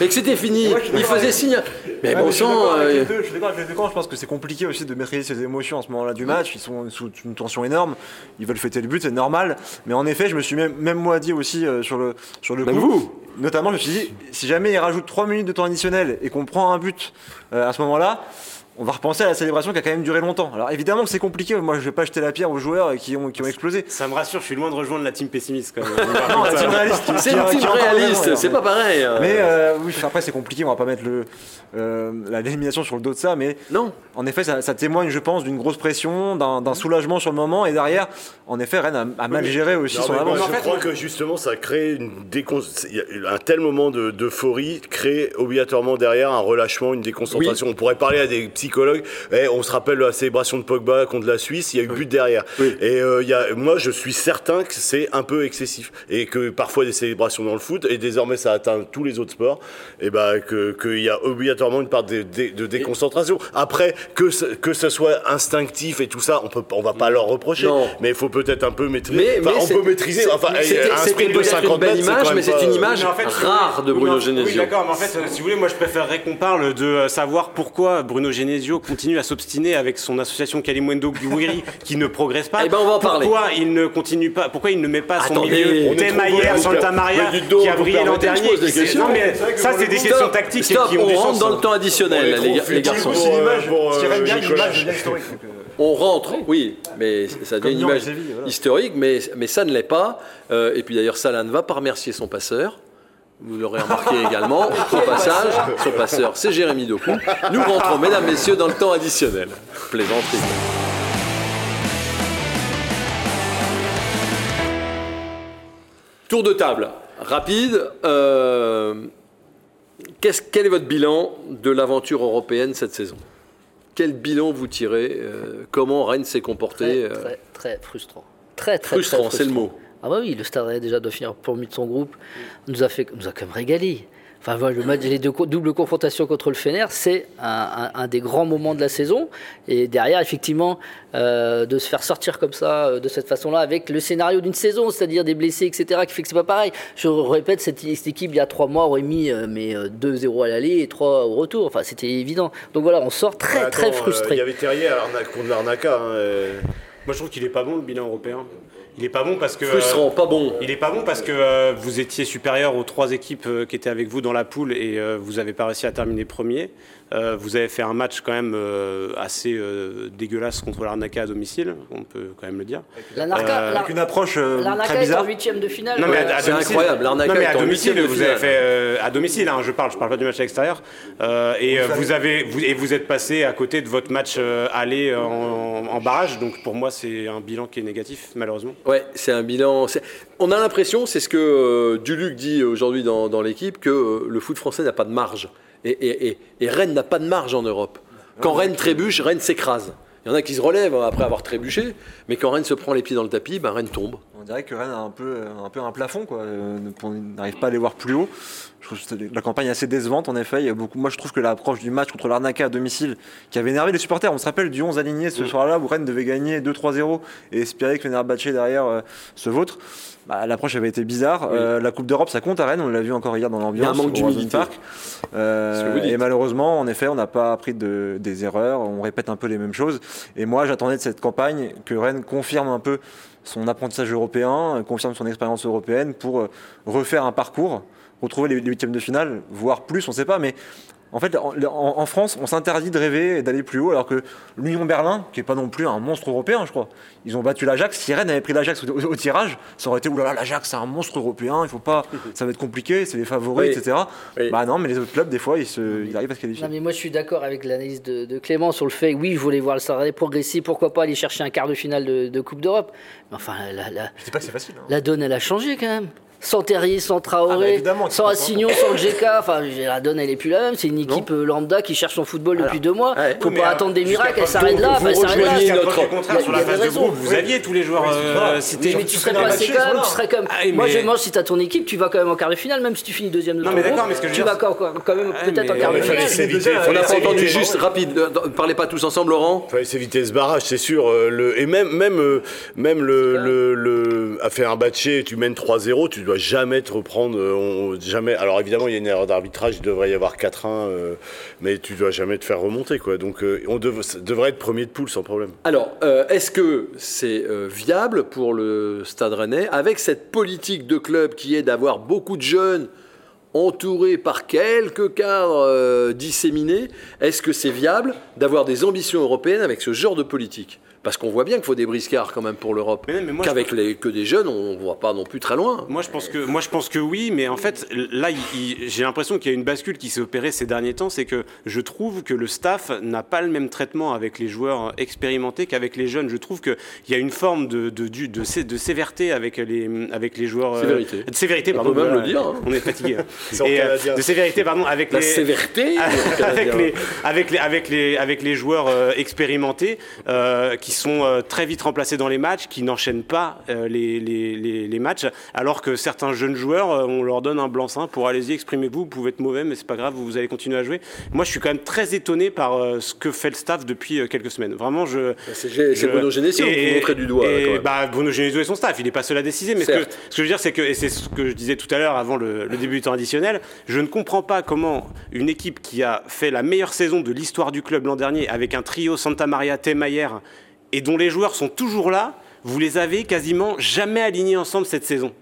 S1: et que c'était fini. Il faisait
S2: avec-
S1: signe. Mais bon sang. euh,
S2: les deux, je suis d'accord avec les deux camps. Je pense que c'est compliqué aussi de maîtriser ses émotions en ce moment-là du match. Ils sont sous une tension énorme. Ils veulent fêter le but, c'est normal. Mais en effet, je me suis même, même moi dit aussi euh, sur le sur le
S1: Même
S2: coup.
S1: vous.
S2: Notamment, je me suis dit, si jamais il rajoute 3 minutes de temps additionnel et qu'on prend un but euh, à ce moment-là. On va repenser à la célébration qui a quand même duré longtemps. Alors évidemment que c'est compliqué. Moi, je vais pas jeter la pierre aux joueurs qui ont, qui ont explosé.
S3: Ça me rassure, je suis loin de rejoindre la team pessimiste quand même.
S2: Non, la team réaliste
S1: C'est une team réaliste,
S2: raison,
S1: c'est pas pareil. hein.
S2: Mais euh, oui, après c'est compliqué, on va pas mettre le euh, la- l'élimination sur le dos de ça, mais
S1: Non.
S2: en effet ça, ça témoigne, je pense, d'une grosse pression, d'un soulagement sur le moment, et derrière, en effet, Rennes a, a mal géré aussi
S4: Non,
S2: son avance.
S3: en
S4: je
S3: fait,
S4: crois que justement, ça crée une décon... un tel moment de- d'euphorie crée obligatoirement derrière un relâchement, une déconcentration. On pourrait parler à des psychologue. Eh, on se rappelle la célébration de Pogba contre la Suisse, il y a eu but derrière. Et euh, il y a, moi, je suis certain que c'est un peu excessif et que parfois des célébrations dans le foot et désormais ça atteint tous les autres sports. Et ben que qu'il y a obligatoirement une part de, de- de déconcentration. Après que ce, que ce soit instinctif et tout ça, on peut on va pas leur reprocher.
S1: Non.
S4: Mais il faut peut-être un peu maîtriser.
S1: Mais, mais
S4: on peut maîtriser. Enfin, un sprint de
S1: peut-être
S4: 50
S1: une belle
S4: mètres, c'est
S1: image,
S4: quand
S1: mais c'est une image
S3: en fait,
S1: rare de Bruno Genesio.
S3: Oui, d'accord, mais en fait, euh, si vous voulez, moi je préférerais qu'on parle de euh, savoir pourquoi Bruno Genesio continue à s'obstiner avec son association Kalimwendo Guiri qui ne progresse pas.
S1: Eh ben, on va en parler.
S3: Pourquoi il ne continue pas Pourquoi il ne met pas son
S1: Attendez,
S3: milieu
S1: on est
S3: Thème
S4: trop
S3: hier,
S4: bon,
S3: Santa Maria, qui a
S4: vous
S3: brillé l'an dernier Non, mais ça, c'est des questions
S1: Stop,
S3: tactiques
S1: stop,
S3: qui ont
S1: on
S3: du
S1: rentre
S3: sens.
S1: dans le temps additionnel,
S4: On est
S1: les,
S4: trop
S1: gar- les garçons.
S4: Euh, euh,
S1: On rentre, oui, mais ça devient une image historique, mais, mais ça ne l'est pas. Euh, et puis d'ailleurs, Salah ne va pas remercier son passeur. Vous l'aurez remarqué également au passage. Son passeur, c'est Jérémy Doku. Nous rentrons, mesdames, messieurs, dans le temps additionnel. Plaisanterie. Tour de table, rapide. Euh, quel est votre bilan de l'aventure européenne cette saison? Quel bilan vous tirez? Euh, Comment Rennes s'est comporté?
S5: Très,
S1: euh,
S5: très, très frustrant. Très, très,
S1: Frustrant, c'est le mot.
S5: Ah bah oui, le Stade déjà doit finir premier de son groupe. Nous a fait, nous a quand même régalé. Enfin, voilà, le match, les deux doubles confrontations contre le Fener, c'est un, un- un des grands moments de la saison. Et derrière, effectivement, euh, de se faire sortir comme ça, euh, de cette façon-là, avec le scénario d'une saison, c'est-à-dire des blessés, etc., qui fait que c'est pas pareil. Je répète, cette, cette équipe, il y a trois mois, aurait mis euh, mais, euh, 2-0 à l'aller et 3 au retour. Enfin, c'était évident. Donc voilà, on sort très,
S4: Attends,
S5: très frustré.
S4: Il y avait Terrier contre l'Arnaca. hein.
S3: Moi je trouve qu'il est pas bon le bilan européen. Il est pas bon parce que. euh,
S1: Frustrant, pas bon.
S3: Il est pas bon parce que euh, vous étiez supérieur aux trois équipes euh, qui étaient avec vous dans la poule et vous n'avez pas réussi à terminer premier. Euh, vous avez fait un match quand même euh, assez euh, dégueulasse contre l'Arnaca à domicile, on peut quand même le dire. Euh,
S2: Avec une approche euh, très
S5: L'Arnaca est en
S2: bizarre.
S5: huitième de finale.
S3: Non mais
S5: Ouais.
S3: à, à
S1: C'est
S3: domicile-
S1: incroyable, l'Arnaca
S3: Non mais à domicile,
S1: de
S3: vous avez fait euh, à domicile. Hein, je parle, je parle pas du match à l'extérieur. Euh, et vous avez vous, et vous êtes passé à côté de votre match euh, aller en, en barrage. Donc pour moi, c'est un bilan qui est négatif malheureusement.
S1: Ouais, c'est un bilan. c'est- On a l'impression, c'est ce que euh, Duluc dit aujourd'hui dans, dans l'équipe, que euh, le foot français n'a pas de marge. Et, Rennes n'a pas de marge en Europe. Quand Rennes trébuche, Rennes s'écrase. Il y en a qui se relèvent après avoir trébuché, mais quand Rennes se prend les pieds dans le tapis, ben Rennes tombe.
S2: On dirait que Rennes a un peu, un peu un plafond, quoi. euh, On n'arrive pas à les voir plus haut. Je trouve que la campagne est assez décevante, en effet. Il y a beaucoup... Moi, je trouve que l'approche du match contre l'Arnaca à domicile, qui avait énervé les supporters, on se rappelle du 11 aligné ce soir-là où Rennes devait gagner 2-3-0 et espérer que Fenerbahçe derrière euh, se vautre. Bah, L'approche avait été bizarre. Euh, la Coupe d'Europe, ça compte à Rennes, on l'a vu encore hier dans l'ambiance.
S1: Il y a un manque d'humilité.
S2: Euh, et malheureusement, en effet, on n'a pas appris de- des erreurs, on répète un peu les mêmes choses. Et moi, j'attendais de cette campagne que Rennes confirme un peu son apprentissage européen, euh, confirme son expérience européenne pour euh, refaire un parcours, retrouver les les huitièmes de finale, voire plus, on ne sait pas. Mais en fait, en, France, on s'interdit de rêver et d'aller plus haut, alors que l'Union Berlin, qui n'est pas non plus un monstre européen, je crois, ils ont battu l'Ajax. Si Rennes avait pris l'Ajax au, tirage, ça aurait été oulala, l'Ajax, c'est un monstre européen, il faut pas, ça va être compliqué, c'est les favoris,
S1: Oui.
S2: etc.
S1: Oui.
S2: Bah non, mais les autres clubs, des fois, ils, se, ils arrivent à se qualifier.
S5: Non, mais moi je suis d'accord avec l'analyse de, de Clément sur le fait, oui, je voulais voir le Stade progresser, pourquoi pas aller chercher un quart de finale de, de Coupe d'Europe. Mais enfin, la, la-
S2: Je dis pas que c'est facile. hein.
S5: la donne, elle a changé quand même. Sans Terrier, sans
S2: Ah bah,
S5: Traoré,
S2: évidemment, tu
S5: sans Assignon, sans le GK. Enfin, la donne, elle est plus la même. C'est une équipe euh, lambda qui cherche son football depuis deux mois.
S1: ouais.
S5: Faut
S3: Oui,
S5: pas
S3: euh,
S5: attendre des
S3: jusqu'à
S5: miracles. Elle s'arrête là.
S1: vous
S5: enfin, elle s'arrête là.
S1: rejoignez notre-
S3: contraire,
S5: Il a-
S3: sur
S5: il
S3: la
S5: a des
S3: phase de groupe, vous aviez tous les joueurs euh, cités.
S5: Mais tu serais passé quand même, tu serais comme.
S3: Ah oui,
S5: Moi, je demande si t'as ton équipe, tu vas quand même en quart de finale, même si tu finis deuxième de ton groupe, tu vas quand, quand- quand même
S3: Ah,
S5: peut-être en quart de
S3: mais fallait
S5: finale.
S4: s'éviter-
S1: On n'a pas entendu juste, rapide, euh, ne parlez pas tous ensemble, Laurent.
S4: Fallait s'éviter ce barrage, c'est sûr. euh, et même, même, euh, même le, le, le- à faire un batché, tu mènes 3-0, tu dois jamais te reprendre. euh, on- jamais. Alors évidemment, il y a une erreur d'arbitrage, il devrait y avoir 4-1, euh, mais tu dois jamais te faire remonter. Quoi. Donc euh, on devrait être premier de poule sans problème.
S1: Alors, est-ce que c'est viable pour le Stade Rennais, avec cette politique de club qui est d'avoir beaucoup de jeunes entourés par quelques cadres disséminés, est-ce que c'est viable d'avoir des ambitions européennes avec ce genre de politique? Parce qu'on voit bien qu'il faut des briscards quand même pour l'Europe. Qu'avec les, que des jeunes, on ne voit pas non plus très loin.
S3: Moi je pense que moi je pense que oui, mais en fait là j'ai l'impression qu'il y a une bascule qui s'est opérée ces derniers temps, c'est que je trouve que le staff n'a pas le même traitement avec les joueurs expérimentés qu'avec les jeunes. Je trouve qu'il y a une forme de de, de, sé- de sévérité avec les avec les joueurs. euh,
S1: Sévérité.
S3: de sévérité,
S1: On
S3: pardon.
S1: peut même le dire, hein.
S3: On est fatigué. hein. Et, euh, de sévérité, pardon, avec
S1: La
S3: les
S1: sévérité
S3: avec les, avec les, avec les, avec les joueurs euh, expérimentés euh, qui sont euh, très vite remplacés dans les matchs, qui n'enchaînent pas euh, les, les, les, les matchs, alors que certains jeunes joueurs, euh, on leur donne un blanc-seing pour allez-y, exprimez-vous, vous pouvez être mauvais, mais c'est pas grave, vous allez continuer à jouer. Moi, je suis quand même très étonné par ce que fait le staff depuis quelques semaines. Vraiment, je.
S1: C'est c'est Bruno Genesio vous montrez du doigt. là,
S3: et,
S1: même.
S3: bah, Bruno Genesio et son staff, il n'est pas seul à décider. Mais ce que,
S1: Certes.
S3: ce que je veux dire, c'est que, et c'est ce que je disais tout à l'heure avant le, le début du temps additionnel, je ne comprends pas comment une équipe qui a fait la meilleure saison de l'histoire du club l'an dernier avec un trio Santa Maria, Temayer et dont les joueurs sont toujours là, vous les avez quasiment jamais alignés ensemble cette saison.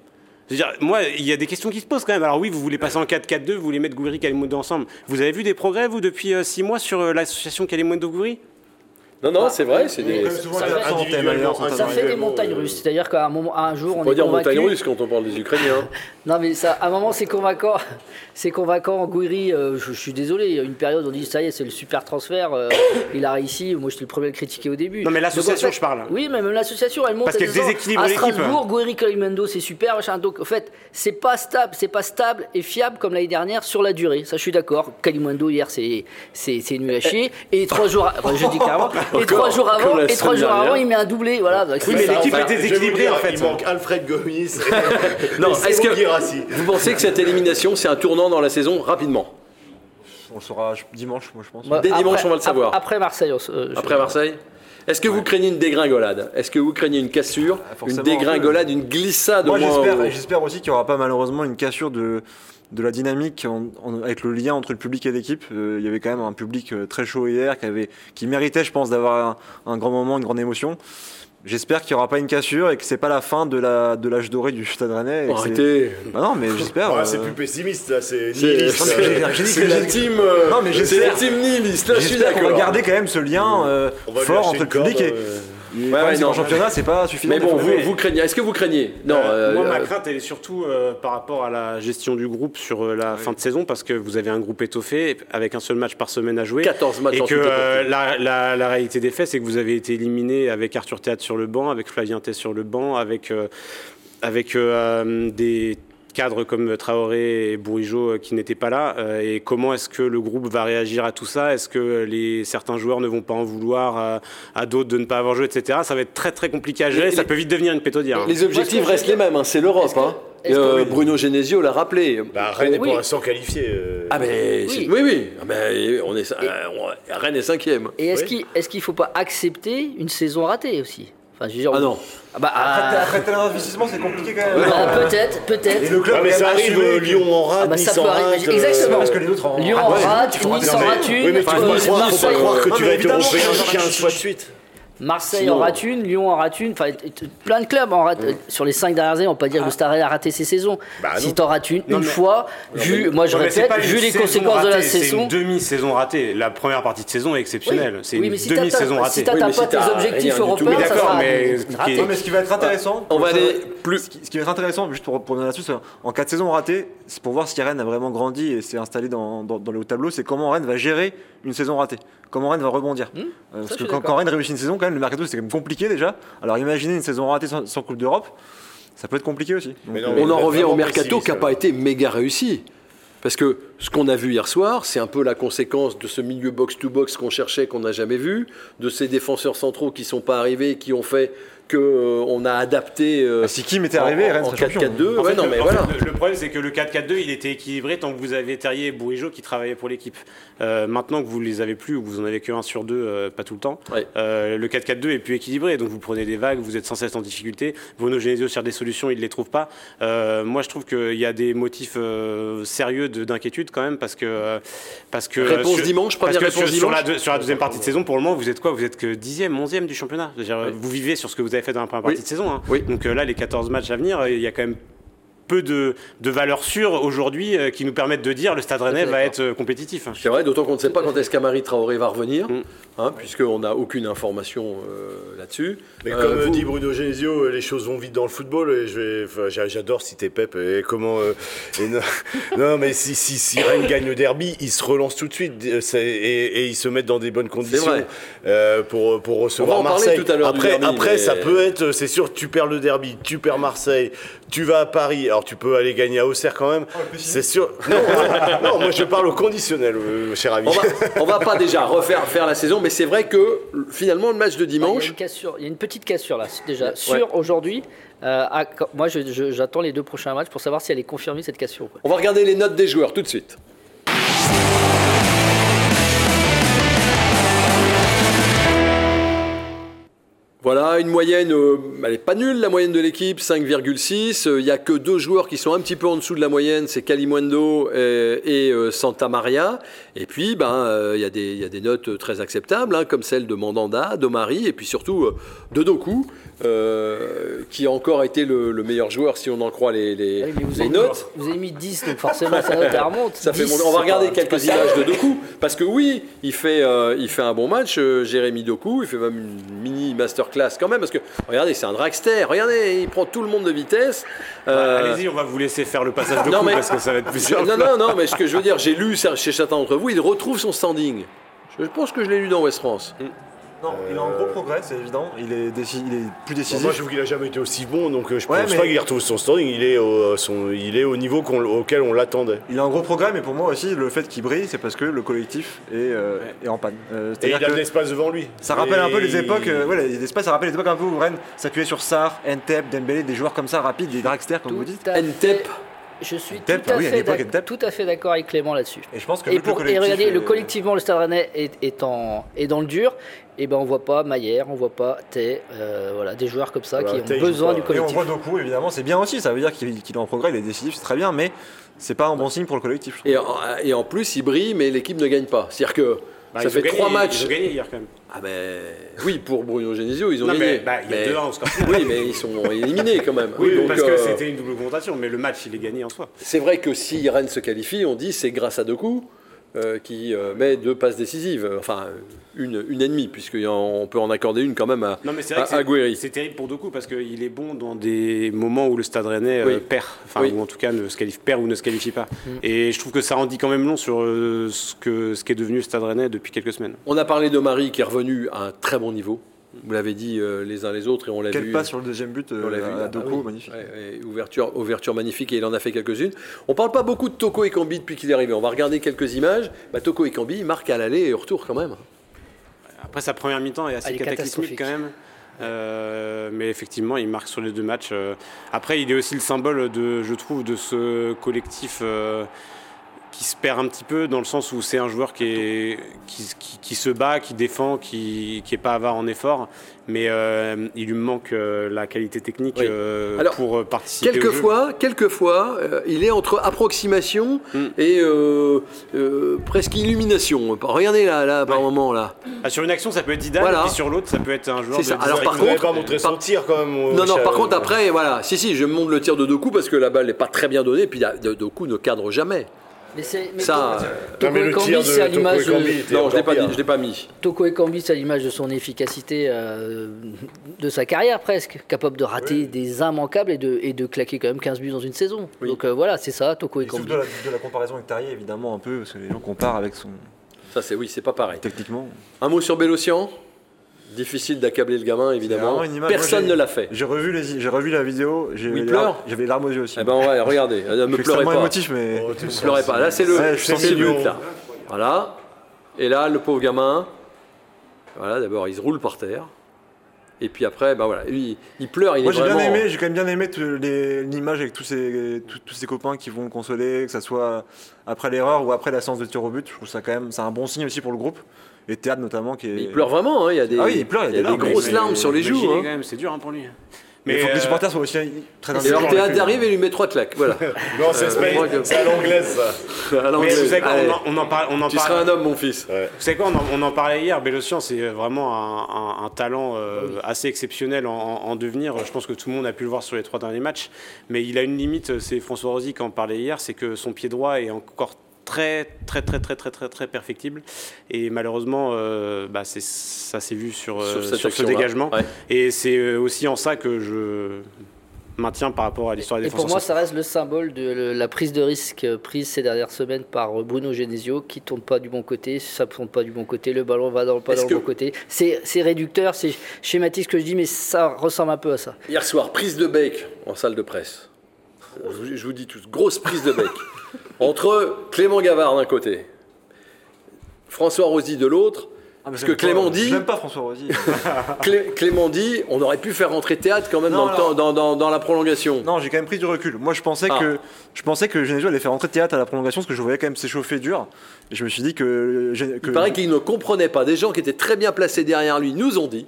S3: Dire, moi, il y a des questions qui se posent quand même. Alors oui, vous voulez passer en 4-4-2, vous voulez mettre Gouiri et Kalimundo ensemble. Vous avez vu des progrès, vous, depuis 6 mois sur euh, l'association Kalimundo-Gouiri
S1: Non, non, c'est vrai. C'est des.
S2: souvent
S5: ça fait- Ça des montagnes russes. C'est-à-dire qu'à un, moment, un jour, on
S1: On va
S5: est
S1: dire montagne
S5: convaincu.
S1: russe quand on parle des Ukrainiens.
S5: Non, mais ça, à un moment, c'est convaincant. C'est convaincant. Gouiri, euh, je, je suis désolé, il y a une période, on dit ça y est, c'est le super transfert. euh, il a réussi. Moi, j'étais le premier à le critiquer au début.
S3: Non, mais l'association,
S5: Donc, en fait-
S3: je parle.
S5: Oui, mais même l'association, elle monte.
S3: Parce qu'elle déséquilibre
S5: À
S3: l'équipe.
S5: Strasbourg, Gouiri Kalimendo, c'est super. Machin. Donc, en fait, c'est pas stable, c'est pas stable et fiable comme l'année dernière sur la durée. Ça, je suis d'accord. Kalimendo, hier, c'est nul à chier. Et trois jours, je dis carrément. Et trois jours avant, et trois jours avant, il met un doublé. Voilà. Donc,
S3: Oui, mais l'équipe est déséquilibrée en fait.
S4: Il manque Alfred Gomis.
S1: Non, est-ce que vous pensez que cette élimination, c'est un tournant dans la saison rapidement
S2: On le saura dimanche, moi je pense.
S5: Bah,
S1: Dès dimanche,
S5: après-
S1: on va le savoir.
S5: Après Marseille. euh,
S1: Après Marseille Est-ce que vous craignez une dégringolade Est-ce que vous craignez une cassure,
S2: Ah,
S1: une dégringolade, une glissade au
S2: Moi
S1: au-
S2: j'espère aussi qu'il n'y aura pas malheureusement une cassure de, de la dynamique en- en- avec le lien entre le public et l'équipe. Euh, il y avait quand même un public euh, très chaud hier qui, avait, qui méritait, je pense, d'avoir un, un grand moment, une grande émotion. J'espère qu'il n'y aura pas une cassure et que c'est pas la fin de la de l'âge doré du Stade Rennais.
S1: Arrêtez
S2: Bah non, mais j'espère.
S4: Ouais,
S2: euh,
S4: c'est plus pessimiste là, c'est
S1: C'est
S4: nihiliste.
S1: C'est la team. euh,
S2: Non, mais
S1: c'est
S2: j'espère-
S1: la team nihiliste. Là, je suis d'accord.
S2: garder quand même ce lien euh, fort entre le public et.
S1: Ouais, ouais, non.
S2: en championnat, c'est pas suffisant.
S1: Mais bon, vous, vous craignez. Est-ce que vous craignez Non.
S3: Euh, moi,
S1: euh,
S3: ma
S1: euh,
S3: crainte, elle est surtout euh, par rapport à la gestion du groupe sur euh, la fin de saison, parce que vous avez un groupe étoffé avec un seul match par semaine à jouer.
S1: 14 matchs
S3: Et
S1: en
S3: que
S1: tout
S3: euh, la, la- la réalité des faits, c'est que vous avez été éliminé avec Arthur Théâtre sur le banc, avec Flavien Tess sur le banc, avec, euh, avec euh, des cadres comme Traoré et Bourigeau euh, qui n'étaient pas là. Euh, et comment est-ce que le groupe va réagir à tout ça? Est-ce que les, certains joueurs ne vont pas en vouloir à, à d'autres de ne pas avoir joué, etc. Ça va être très très compliqué à gérer.
S1: Les-
S3: ça peut vite devenir une pétodière. hein.
S1: Les objectifs restent les mêmes. hein, C'est l'Europe. Hein.
S5: que-
S1: Euh, Bruno Genesio l'a rappelé.
S4: Bah, Rennes est
S5: Oui.
S4: pour l'instant qualifié. euh.
S1: Ah mais
S5: Oui.
S1: oui oui. Ah, ben, on est Rennes est cinquième.
S5: Et est-ce
S4: Oui.
S5: qu'il est-ce qu'il faut pas accepter une saison ratée aussi? Enfin, je veux dire,
S1: Ah non.
S5: Ah bah,
S2: Après,
S5: ah,
S2: après tel investissement, c'est compliqué quand même.
S5: ah, peut-être, peut-être.
S2: Et le club
S4: Ah, mais ça arrive, euh, Lyon en rate,
S5: Ah, bah,
S4: Nice
S5: ça
S4: en
S5: peut arriver,
S4: rate.
S5: exactement.
S2: Parce que les autres en.
S5: Lyon
S2: Ah
S5: en rate,
S2: tu crois
S5: Nice en
S2: mais-
S5: rate une,
S4: Oui, mais tu
S5: euh,
S4: peux pas croire, faut pas
S5: Marseille,
S4: croire que tu vas être européen
S2: je-
S4: 15 fois de suite.
S5: Marseille
S1: Sinon-
S5: en rate une, Lyon en rate une, enfin plein de clubs en rate. Sur les cinq dernières années, on peut pas dire que Stade Rennais a raté ses saisons.
S4: Bah
S5: si t'en rates une,
S3: Non,
S5: une
S3: mais-
S5: fois, vu, moi je
S3: c'est
S5: répète,
S3: pas une
S5: vu les
S3: saison
S5: conséquences de la
S3: ratée, C'est
S5: saison.
S3: une demi-saison ratée. La première partie de saison est exceptionnelle. C'est
S5: oui,
S3: une
S5: mais si
S3: demi-saison ratée.
S5: si t'atteins
S1: Oui, mais si
S5: pas tes objectifs européens,
S3: Mais
S5: ça
S3: d'accord,
S5: sera
S3: mais-
S5: raté.
S2: Non, mais ce qui va être intéressant.
S1: On va aller plus-
S2: Ce qui, va être intéressant, juste pour, donner là-dessus, c'est en cas de saison ratée, c'est pour voir si Rennes a vraiment grandi et s'est installé dans le haut tableau, c'est comment Rennes va gérer une saison ratée. Comment Rennes va rebondir. Euh,
S5: je
S2: parce que quand, quand Rennes réussit une saison, quand même, le mercato c'est quand même compliqué déjà. Alors imaginez une saison ratée sans, sans Coupe d'Europe, ça peut être compliqué aussi. Donc,
S4: Mais non,
S2: euh,
S4: mais-
S1: On en revient au mercato qui n'a pas été méga réussi. Parce que ce qu'on a vu hier soir, c'est un peu la conséquence de ce milieu box-to-box qu'on cherchait, qu'on n'a jamais vu, de ces défenseurs centraux qui sont pas arrivés, qui ont fait qu'on a adapté. euh,
S2: Ah, si Kim était arrivé,
S1: en,
S2: Rennes
S1: en
S2: serait champion.
S1: 4-4-2.
S3: En
S1: Ouais, voilà.
S3: le- le problème, c'est que le 4-4-2, il était équilibré tant que vous avez Terrier et Bourigeau qui travaillaient pour l'équipe. Euh, maintenant que vous les avez plus, ou vous en avez que un sur deux, euh, pas tout le temps,
S1: Ouais.
S3: euh, le 4-4-2 est plus équilibré. Donc vous prenez des vagues, vous êtes sans cesse en difficulté. Bruno Genesio cherche des solutions, il ne les trouve pas. Euh, moi, je trouve qu'il y a des motifs euh, sérieux de- d'inquiétude quand même, parce que. euh, parce que
S1: Réponse
S3: sur-
S1: dimanche,
S3: parce
S1: première
S3: que sur,
S1: réponse
S3: sur la,
S1: dimanche.
S3: deux- sur la deuxième partie de saison, pour le moment, vous êtes quoi? Vous êtes que 10e, 11e du championnat? Dire, Vous vivez sur ce que vous avez fait dans la première
S1: Oui.
S3: partie de saison. hein.
S1: Oui.
S3: Donc euh, là, les 14 matchs à venir, il y a quand même peu de, de valeurs sûres aujourd'hui euh, qui nous permettent de dire le Stade Rennais va être euh, compétitif.
S1: C'est vrai, d'autant qu'on ne sait pas quand est-ce qu'Amari Traoré va revenir,
S3: Mm.
S1: hein, puisqu'on n'a aucune information euh, là-dessus.
S4: Mais
S1: Euh,
S4: comme
S1: vous-
S4: dit Bruno Genesio, les choses vont vite dans le football. Et je vais, j'adore citer Pep. Et comment euh, et non, non, mais si, si, si Rennes gagne le derby, ils se relancent tout de suite et, et ils se mettent dans des bonnes conditions
S1: vrai.
S4: euh, pour, pour recevoir
S1: On va en parler
S4: Marseille.
S1: tout à l'heure du
S4: après,
S1: derby,
S4: après
S1: mais-
S4: ça peut être, c'est sûr, tu perds le derby, tu perds Marseille, tu vas à Paris. Alors tu peux aller gagner à Auxerre quand même. c'est sûr. Non, non, moi je parle au conditionnel, euh, cher ami.
S1: On va, on va pas déjà refaire faire la saison, mais c'est vrai que finalement le match de
S5: Il y, a
S1: dimanche,
S5: une cassure, il y a une petite cassure là, déjà.
S1: Ouais.
S5: Sur aujourd'hui, euh, à- moi j'attends les deux prochains matchs pour savoir si elle est confirmée cette cassure ou pas.
S1: on va regarder les notes des joueurs tout de suite. Voilà, une moyenne, euh, elle n'est pas nulle, la moyenne de l'équipe, 5,6. Euh, Il n'y a que deux joueurs qui sont un petit peu en dessous de la moyenne, c'est Kalimundo et, et, euh, Santa Maria. Et puis, ben, euh, il y, a des- il y a des notes très acceptables, hein, comme celle de Mandanda, d'Omari, et puis surtout euh, de Doku, euh, qui a encore été le, le meilleur joueur, si on en croit les, les-
S5: Ah oui, mais vous
S1: les
S5: avez-
S1: notes.
S5: Vous avez mis 10, donc forcément sa note remonte.
S1: Ça fait
S5: 10,
S1: mon- On va regarder quelques images de Doku. Parce que oui, il fait, euh, il fait un bon match, euh, Jérémy Doku. Il fait même une mini masterclass quand même. Parce que regardez, c'est un dragster. Regardez, il prend tout le monde de vitesse. Euh,
S3: Allez-y, on va vous laisser faire le passage de
S1: non, mais-
S3: parce que ça va être plus
S1: non, non, non, mais ce que je veux dire, j'ai lu chez certains d'entre vous, il retrouve son standing. Je pense que je l'ai lu dans West France.
S2: Non, il a un gros progrès, c'est évident. Il est, déci- il est plus
S4: Bon,
S2: décisif.
S4: moi, je trouve qu'il a jamais été aussi bon, donc euh, je
S2: Ouais,
S4: pense
S2: mais-
S4: pas qu'il retrouve son standing. Il est au, son, il est au niveau qu'on- auquel on l'attendait.
S2: Il a un gros progrès, mais pour moi aussi, le fait qu'il brille, c'est parce que le collectif est, euh, est en panne. Euh,
S4: Et
S2: c'est-à-dire
S4: il a
S2: que
S4: de l'espace devant lui.
S2: ça rappelle un peu les époques, euh, ouais, les espaces, ça rappelle les époques un peu où Rennes s'appuyait sur Sarr, Entep, Dembélé, des joueurs comme ça rapides, des dragsters comme vous dites.
S5: Tout à
S1: Ntep.
S5: fait- Je suis
S2: Ntep,
S5: tout, à
S2: ah oui, à
S5: fait
S2: l'époque,
S5: d'ac-
S2: Ntep.
S5: tout à fait d'accord avec Clément là-dessus.
S2: Et je pense que
S5: Et,
S2: vu que le
S5: pour, et
S2: collectif
S5: regardez,
S2: est-
S5: le collectivement, le Stade Rennais est, est, en, est dans le dur. Et ben on voit pas Maillère, on voit pas Tay, euh, voilà, des joueurs comme ça
S4: Voilà,
S5: qui ont besoin du
S2: Et on
S5: collectif.
S2: voit Doku, évidemment, c'est bien aussi, ça veut dire qu'il qu'il est en progrès, il est décisif, c'est très bien, mais c'est pas un bon signe pour le collectif.
S1: Et en, et en plus, il brille, mais l'équipe ne gagne pas. C'est-à-dire que
S3: Bah,
S1: ça fait
S3: gagné-
S1: trois matchs.
S3: Ils ont gagné hier quand même.
S1: Ah ben oui, pour Bruno Genesio, ils ont
S3: Non,
S1: gagné.
S3: mais, bah, il y a
S1: Mais-
S3: 2-1 au score.
S1: Oui, mais ils sont éliminés quand même.
S3: Oui,
S1: Donc,
S3: parce que
S1: euh,
S3: c'était une double confrontation, mais le match, il est gagné en soi.
S1: C'est vrai que si Rennes se qualifie, on dit c'est grâce à Doku euh, qui euh, met deux passes décisives. Enfin, une, une et demie, puisqu'on peut en accorder une quand même à,
S3: Non, mais c'est terrible pour Doku parce qu'il est bon dans des moments où le Stade Rennais euh, perd, enfin,
S1: Oui.
S3: ou en tout cas ne se qualifie, perd ou ne se qualifie pas. Et je trouve que ça en dit quand même long sur euh, ce que ce qu'est devenu le Stade Rennais depuis quelques semaines.
S1: On a parlé de Marie qui est revenu à un très bon niveau. Vous l'avez dit euh, les uns les autres et on l'a vu.
S2: Quel passe sur le deuxième but euh,
S1: On l'a vu,
S2: à
S1: ah
S2: Doku,
S1: oui.
S2: magnifique.
S1: Ouais, ouais, ouverture, ouverture magnifique et il en a fait quelques-unes. On parle pas beaucoup de Toko et Kambi depuis qu'il est arrivé. On va regarder quelques images. Bah, Toko et Kambi marquent à l'aller et au retour quand même.
S3: Après, sa première mi-temps est assez
S5: est
S3: cataclysmique
S5: catastrophique.
S3: quand même. Euh, mais effectivement, il marque sur les deux matchs. Euh, Après, il est aussi le symbole de, je trouve, de ce collectif euh, qui se perd un petit peu dans le sens où c'est un joueur qui, est, qui, qui- qui se bat, qui défend, qui n'est pas avare en effort, mais euh, il lui manque euh, la qualité technique
S1: Oui.
S3: euh,
S1: Alors,
S3: pour euh, participer au jeu.
S1: Quelquefois, quelquefois euh, il est entre approximation
S3: Mm.
S1: et euh, euh, presque illumination. Regardez là, là par
S3: Ouais.
S1: moment là.
S3: Ah, sur une action, ça peut être Zidane,
S1: Voilà.
S3: et puis sur l'autre, ça peut être un joueur
S1: C'est
S3: de
S1: ça. Alors,
S3: 19
S1: par contre-
S4: pas montré son
S1: par-
S4: tir quand même.
S1: Non, non, par contre, après, voilà. Si, si, je montre le tir de Doku parce que la balle n'est pas très bien donnée. Puis il y a- de- Doku ne cadre jamais.
S5: Mais c'est
S1: Ça,
S5: Toko-
S1: euh,
S5: Ekambi, c'est à l'image de-
S1: Non, je l'ai pas, dit- je l'ai pas mis.
S5: Toko Ekambi, c'est à l'image de son efficacité euh, de sa carrière presque, capable de rater des immanquables et de, et de claquer quand même 15 buts dans une saison.
S1: Oui.
S5: Donc euh, voilà, c'est ça, Toko Ekambi.
S2: de la, de la comparaison avec Tarier, évidemment, un peu, parce que les gens comparent avec son.
S1: Ça, c'est oui, c'est pas pareil.
S2: techniquement.
S1: Un mot sur Bélocian? Difficile d'accabler le gamin, évidemment.
S2: image-
S1: Personne
S2: moi,
S1: ne l'a fait.
S2: J'ai revu, les- j'ai revu la vidéo, j'ai
S1: Il
S2: les
S1: pleure
S2: j'avais les larmes aux yeux aussi.
S1: Eh ben, ouais, regardez. Ne me pleurez pas.
S2: émotif, mais.
S4: Oh, tu
S1: Ne pleurez pas. Là, c'est le,
S2: Ouais,
S1: c'est le là. Voilà. Et là, le pauvre gamin. Voilà, d'abord, il se roule par terre. Et puis après, ben voilà, lui, il pleure. Il
S2: Moi j'ai bien aimé, j'ai quand même bien aimé l'image avec tous ses, tous, tous ses copains qui vont le consoler, que ça soit après l'erreur ou après la séance de tir au but. Je trouve ça quand même, c'est un bon signe aussi pour le groupe. Et Théâtre notamment qui est.
S1: Il pleure vraiment. hein, Il y a des,
S2: Ah oui, il pleure, il y a des larmes,
S1: grosses
S3: Mais-
S1: larmes sur les joues. Hein.
S3: quand même, c'est dur hein, pour lui.
S2: Mais il faut que les
S3: euh,
S2: supporters soient aussi très
S1: Et alors Théâtre arrive et lui met trois claques. Voilà.
S4: Non, c'est
S1: Euh,
S4: à l'anglaise ça.
S1: À
S3: mais
S1: l'anglaise.
S3: vous savez quoi,
S1: Allez,
S3: on en, on en parle, on en
S1: Tu
S3: parle-
S1: seras un homme, mon fils.
S3: Vous savez quoi, on en, on en parlait hier, Bélocian, c'est vraiment un, un- un talent euh, assez exceptionnel en, en- en devenir. Je pense que tout le monde a pu le voir sur les trois derniers matchs. Mais il a une limite, c'est François Rosy qui en parlait hier, c'est que son pied droit est encore très très très très très très très perfectible et malheureusement euh, bah, c'est- ça s'est vu sur, euh,
S1: Sur cette
S3: sur ce dégagement
S1: Ouais.
S3: et c'est euh, aussi en ça que je maintiens par rapport à l'histoire des
S5: Et pour moi, ça reste le symbole de le- la prise de risque prise ces dernières semaines par Bruno Genesio, qui tourne pas du bon côté, ça ne tourne pas du bon côté, le ballon va dans, pas dans
S1: que-
S5: le bon côté. C'est c'est réducteur, c'est schématique ce que je dis, mais ça ressemble un peu à ça.
S1: Hier soir, prise de bec en salle de presse. Je vous dis tous, grosse prise de bec. Entre Clément Gavard d'un côté, François Rosy de l'autre.
S2: Ah,
S1: Parce
S2: j'aime
S1: que Clément
S2: pas-
S1: dit-
S2: J'aime pas François Rosy.
S1: Clé- Clément dit, on aurait pu faire rentrer théâtre quand même
S2: Non,
S1: dans, le
S2: non.
S1: temps- dans, dans- dans la prolongation.
S2: non, j'ai quand même pris du recul. Moi, je pensais
S1: Ah.
S2: que je pensais que Genesio allait faire rentrer Théâtre à la prolongation parce que je voyais quand même s'échauffer dur. Et je me suis dit que. que
S1: Il paraît qu'il ne comprenait pas. Des gens qui étaient très bien placés derrière lui nous ont dit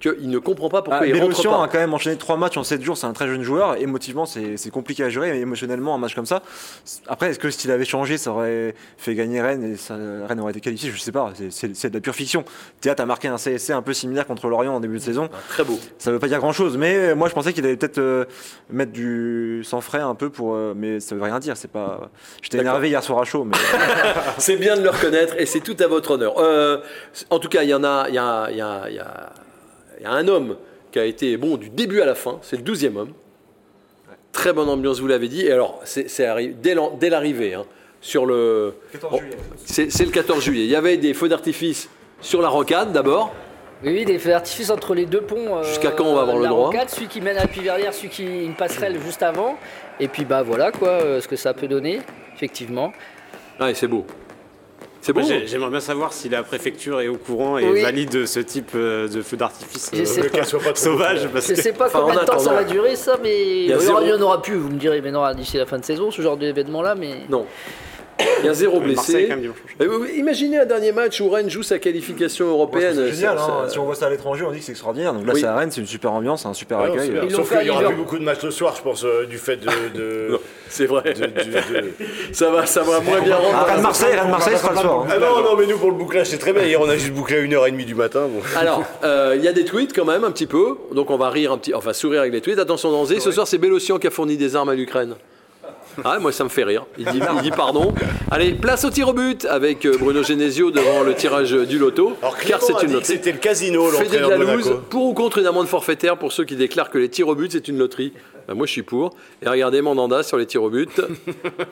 S1: qu'il ne comprend pas pourquoi
S2: Ah,
S1: il rentre pas.
S2: a quand même enchaîné 3 matchs en 7 jours, c'est un très jeune joueur. Émotivement, c'est compliqué à gérer, mais émotionnellement, un match comme ça. Après, est-ce que s'il avait changé, ça aurait fait gagner Rennes et ça, Rennes aurait été qualifié? Je sais pas, c'est- de la pure fiction. Théâtre a marqué un CSC un peu similaire contre Lorient en début de saison.
S1: Très beau.
S2: Ça veut pas dire grand chose, mais moi je pensais qu'il allait peut-être euh, mettre du sang frais un peu pour. euh, mais ça veut rien dire, c'est pas. J'étais énervé hier soir à chaud, mais.
S1: C'est bien de le reconnaître et c'est tout à votre honneur. Euh, en tout cas, il y en a, y a, y a- y a- il y a un homme qui a été bon du début à la fin. C'est le douzième homme. Très bonne ambiance, vous l'avez dit. Et alors, c'est dès l'arrivée, hein, sur le. Oh, C'est c'est le 14 juillet. Il y avait des feux d'artifice sur la rocade d'abord.
S5: Oui, oui, des feux d'artifice entre les deux ponts. euh,
S1: Jusqu'à quand on va avoir le
S5: la
S1: droit
S5: rocade, Celui qui mène à Piverrière, celui qui une passerelle juste avant. Et puis bah voilà quoi, euh, ce que ça peut donner, effectivement.
S1: Ouais, c'est beau. C'est
S3: j'ai- J'aimerais bien savoir si la préfecture est au courant et
S5: Oui.
S3: valide ce type euh, de feu d'artifice euh, sauvage. Parce
S5: Je
S3: que...
S5: sais pas combien
S1: en
S5: de temps ça va durer ça, mais il y, en- il y en aura plus, vous me direz, mais non, d'ici la fin de saison, ce genre d'événement là, mais.
S1: Non. Il y a zéro blessé.
S3: quand même, dimanche prochain.
S1: Vous- Imaginez un dernier match où Rennes joue sa qualification européenne.
S2: c'est génial,
S1: Ça-
S2: hein.
S1: ça-
S2: si on voit ça à l'étranger, on dit que c'est extraordinaire. Donc là,
S1: Oui.
S2: c'est à Rennes, c'est une super ambiance, un super
S4: Ah non,
S2: accueil.
S5: Ils
S4: Sauf qu'il y aura plus beaucoup de matchs le soir, je pense, euh, du fait de. de-
S1: Non, c'est vrai.
S4: de- du- de-
S1: Ça va, ça va moins bien
S2: Ah,
S1: rendre.
S2: Rennes Marseille, Rennes Marseille sera le soir. hein.
S4: Ah non, non, mais nous pour le bouclage, c'est très bien. Hier, on a juste bouclé à 1h30 du matin.
S1: Alors, euh, il y a des tweets quand même, un petit peu. Donc on va rire un petit, enfin sourire avec les tweets. Attention danger. Ce soir, c'est Bélocian qui a fourni des armes à l'Ukraine. Ah, moi ça me fait rire. Il dit, il dit pardon. Allez, place au tir au but avec euh, Bruno Genesio devant le tirage du loto.
S4: Alors,
S1: car c'est une loterie.
S4: c'était le casino,
S1: de loose,
S4: Monaco.
S1: pour ou contre une amende forfaitaire pour ceux qui déclarent que les tirs au but c'est une loterie. Ben, moi je suis pour. Et regardez Mandanda sur les tirs au but.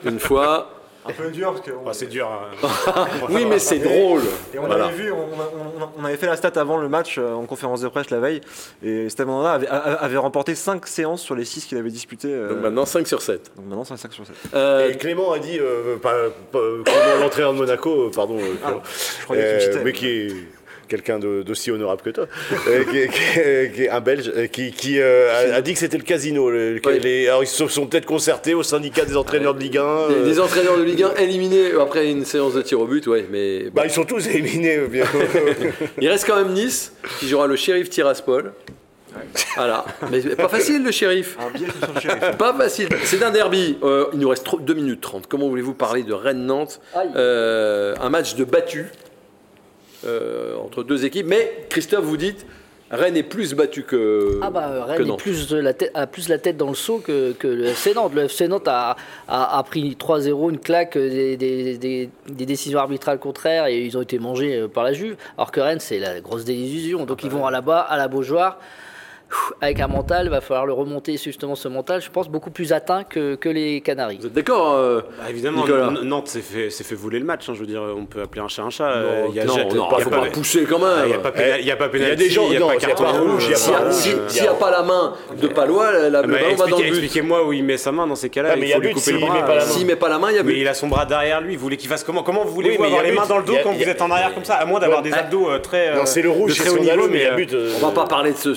S1: Une fois.
S2: Un peu dur parce que.
S3: Ah, c'est dur. hein.
S1: Oui, mais c'est drôle.
S2: Et on
S1: Voilà.
S2: avait vu, on, on- on- on avait fait la stat avant le match euh, en conférence de presse la veille, et Steve Mandanda avait, avait remporté 5 séances sur les 6 qu'il avait disputées. euh,
S1: Donc maintenant 5 sur 7.
S2: donc maintenant, c'est 5 sur 7.
S1: Euh,
S4: Et Clément a dit, euh, pas, pas- Clément, l'entraîneur de Monaco, euh, pardon, euh, Clément,
S2: Je
S4: euh,
S2: citais.
S4: mais qui est quelqu'un d'aussi honorable que toi, euh, qui, est- qui est- qui est un Belge, euh, qui, qui, euh, a, a dit que c'était le casino. le- que
S1: Oui.
S4: les- alors ils se sont peut-être concertés au syndicat des entraîneurs de Ligue 1.
S1: des,
S4: euh,
S1: des entraîneurs de Ligue 1 éliminés après une séance de tir au but, ouais, mais bon.
S4: bah, ils sont tous éliminés. euh, bien.
S1: il reste quand même Nice qui jouera le shérif Tiraspol. Voilà, mais pas facile le shérif.
S2: Un billet sur le shérif.
S1: Pas facile. C'est un derby. Euh, il nous reste 2 minutes 30. Comment voulez-vous parler de Rennes-Nantes. Euh, Un match de battu euh, entre deux équipes. Mais Christophe, vous dites, Rennes est plus battu que,
S5: Ah bah
S1: que
S5: Rennes est
S1: Nantes.
S5: plus de la tête, a plus la tête dans le seau que, que le FC Nantes. Le FC Nantes a, a, a pris 3-0, une claque, des, des- des- des décisions arbitrales contraires et ils ont été mangés euh, par la Juve. Alors que Rennes c'est la grosse désillusion. Donc ils vont à la bas, à la Beaujoire. Avec un mental, il va falloir le remonter justement ce mental, je pense, beaucoup plus atteint que, que les Canaries.
S1: Vous êtes d'accord euh,
S3: Bah, évidemment,
S1: Nicolas.
S3: Nantes s'est fait, s'est fait voler le match. hein, je veux dire, on peut appeler un chat un chat. euh, il y a
S1: Non, non,
S3: il y a
S1: faut
S3: pas-
S1: pas pousser quand même.
S3: Il n'y a pas pénal- il y a pas
S4: Il y a des gens-
S3: il y a
S4: non,
S3: pas carton
S4: rouge,
S1: S'il n'y a,
S4: pas
S1: si-
S4: rouge,
S1: s'il y a pas la main de Palois, la,
S3: Ah,
S1: le
S3: mais
S1: ballon va dans le but.
S3: Expliquez-moi où il met sa main dans ces cas-là.
S4: Ah, mais
S3: il faut lui
S4: but
S3: couper
S4: s'il
S3: le bras.
S4: met pas la main.
S1: S'il met pas la main, il y a
S3: Mais
S1: but.
S3: il a son bras derrière lui. Vous voulez qu'il fasse comment Comment vous
S4: mais y
S3: avoir
S4: a
S3: les mains dans le dos quand vous êtes en arrière comme ça À moins d'avoir des abdos euh, très.
S4: Non,
S3: euh,
S4: c'est le
S3: de
S4: rouge,
S3: très
S4: c'est
S3: haut
S4: scandaleux,
S3: niveau,
S4: mais il y a
S3: euh,
S4: but. euh,
S1: On va pas parler de ce.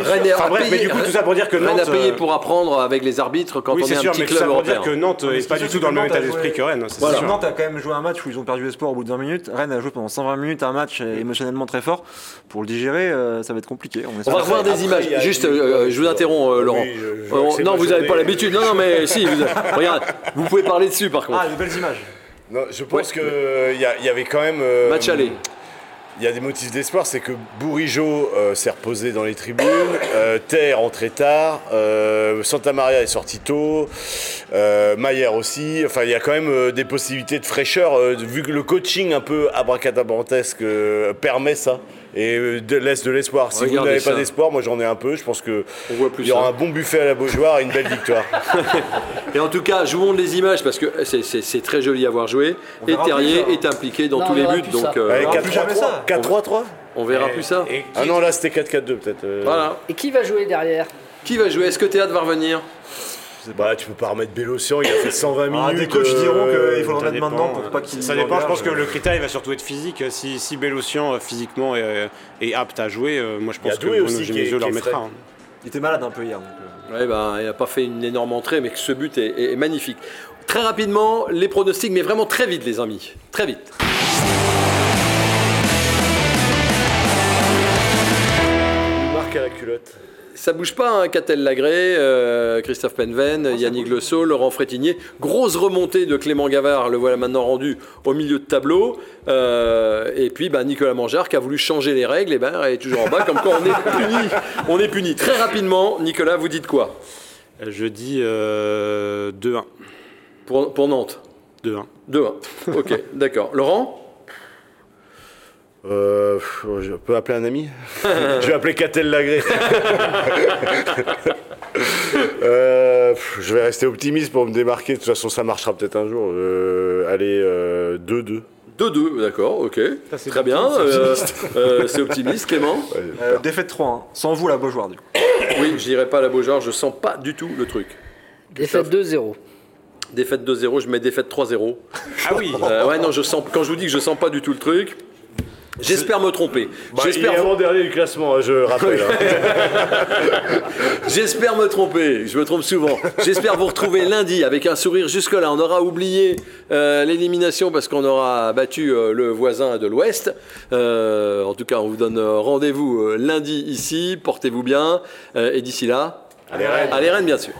S1: Rennes a
S3: Enfin bref, mais
S1: payé-
S3: du coup, tout ça pour dire que
S1: Rennes
S3: Nantes.
S1: a payé
S3: euh,
S1: pour apprendre avec les arbitres quand
S3: Oui,
S1: on
S3: c'est
S1: est un
S3: sûr,
S1: petit
S3: mais tout
S1: club
S3: ça pour dire que Nantes n'est pas du tout dans le même état d'esprit que Rennes. c'est
S1: Voilà.
S3: sûr.
S2: Nantes a quand même joué un match où ils ont perdu espoir au bout de 20 minutes. Rennes a joué pendant 120 minutes un match émotionnellement très fort. Pour le digérer, euh, ça va être compliqué. On,
S1: va revoir des
S4: Après,
S1: images. Juste,
S4: eu-
S1: euh, je vous interromps, euh,
S4: Oui,
S1: Laurent. Euh, non, vous n'avez pas l'habitude. Non, non, mais si. Vous, regarde, vous pouvez parler dessus par contre.
S2: Ah, de belles images.
S4: Non, je pense que qu'il y, a- il y avait quand même. euh,
S1: Match aller.
S4: Il y a des motifs d'espoir, c'est que Bourigeau euh, s'est reposé dans les tribunes, euh, Terre rentré tard, euh, Santa Maria est sorti tôt, euh, Mayer aussi. Enfin, il y a quand même des possibilités de fraîcheur, vu que le coaching un peu abracadabrantesque permet ça et euh, de- laisse de l'espoir. Si
S1: Regardez
S4: vous n'avez pas d'espoir, moi j'en ai un peu. Je pense que
S1: On voit plus
S4: il y aura
S1: ça.
S4: un bon buffet à la Beaujoire et une belle victoire.
S1: Et en tout cas, je vous montre les images parce que c'est- c'est très joli à voir jouer.
S2: On
S1: Et Terrier est impliqué dans
S5: Non,
S1: tous les buts. Donc, euh,
S4: Allez,
S2: verra plus jamais
S4: 4-3-3
S2: ça.
S4: 4-3-3
S1: on verra plus ça.
S3: Et qui-
S4: Ah non, là c'était 4-4-2 peut-être. euh.
S1: Voilà.
S5: Et qui va jouer derrière?
S1: Qui va jouer? Est-ce que Théâtre va revenir?
S4: Bah, tu peux pas remettre Bélocian, il a fait 120 minutes.
S2: Ah, des coachs
S4: euh,
S2: diront qu'il faut le remettre maintenant pour
S3: euh,
S2: pas qu'il.
S3: Ça dépend, je pense que le critère il va surtout être physique. Si, si Bélocian euh, physiquement est, est apte à jouer, euh, moi je pense que Bruno Genesio
S4: qui
S3: leur
S4: est
S3: mettra.
S4: frais.
S3: hein.
S2: Il était malade un peu hier. donc, euh.
S1: Ouais, ben, il n'a pas fait une énorme entrée, mais que ce but est, est- est magnifique. Très rapidement, les pronostics, mais vraiment très vite, les amis. Très vite.
S4: Il marque à la culotte.
S1: Ça bouge pas, hein, Catel Lagré, euh, Christophe Penven, Yannick Le Sceau, Laurent Frétinier. Grosse remontée de Clément Gavard, le voilà maintenant rendu au milieu de tableau. Euh, et puis bah, Nicolas Mangeard qui a voulu changer les règles, et ben, est toujours en bas, comme quoi on est puni. On est puni. Très rapidement, Nicolas, vous dites quoi?
S3: Euh, Je dis euh, 2-1.
S1: pour, pour Nantes?
S3: 2-1.
S1: 2-1. Ok, d'accord. Laurent?
S4: Euh, je peux appeler un ami Je vais appeler Catel Lagré. Euh, je vais rester optimiste pour me démarquer. De toute façon, ça marchera peut-être un jour. Euh, allez, euh, 2-2.
S1: 2-2, d'accord, ok.
S3: c'est
S1: Très bien. euh, euh, C'est optimiste, Clément
S2: Euh, défaite 3-1. Sans vous, la Beaujoire, du coup.
S1: Oui, je dirais pas la Beaujoire, je sens pas du tout le truc.
S5: Défaite 2-0.
S1: Défaite 2-0, je mets défaite 3-0.
S3: Ah oui
S1: Euh, ouais, non, je sens, quand je vous dis que je sens pas du tout le truc, j'espère me tromper.
S4: Bah, il est
S1: J'espère
S4: avant-dernier du classement, hein, je rappelle. hein.
S1: J'espère me tromper, je me trompe souvent. J'espère vous retrouver lundi avec un sourire jusque-là. On aura oublié euh, l'élimination parce qu'on aura battu euh, le voisin de l'Ouest. Euh, en tout cas, on vous donne rendez-vous lundi ici. Portez-vous bien. Et d'ici là,
S4: Allez, Rennes.
S1: allez Rennes, bien sûr.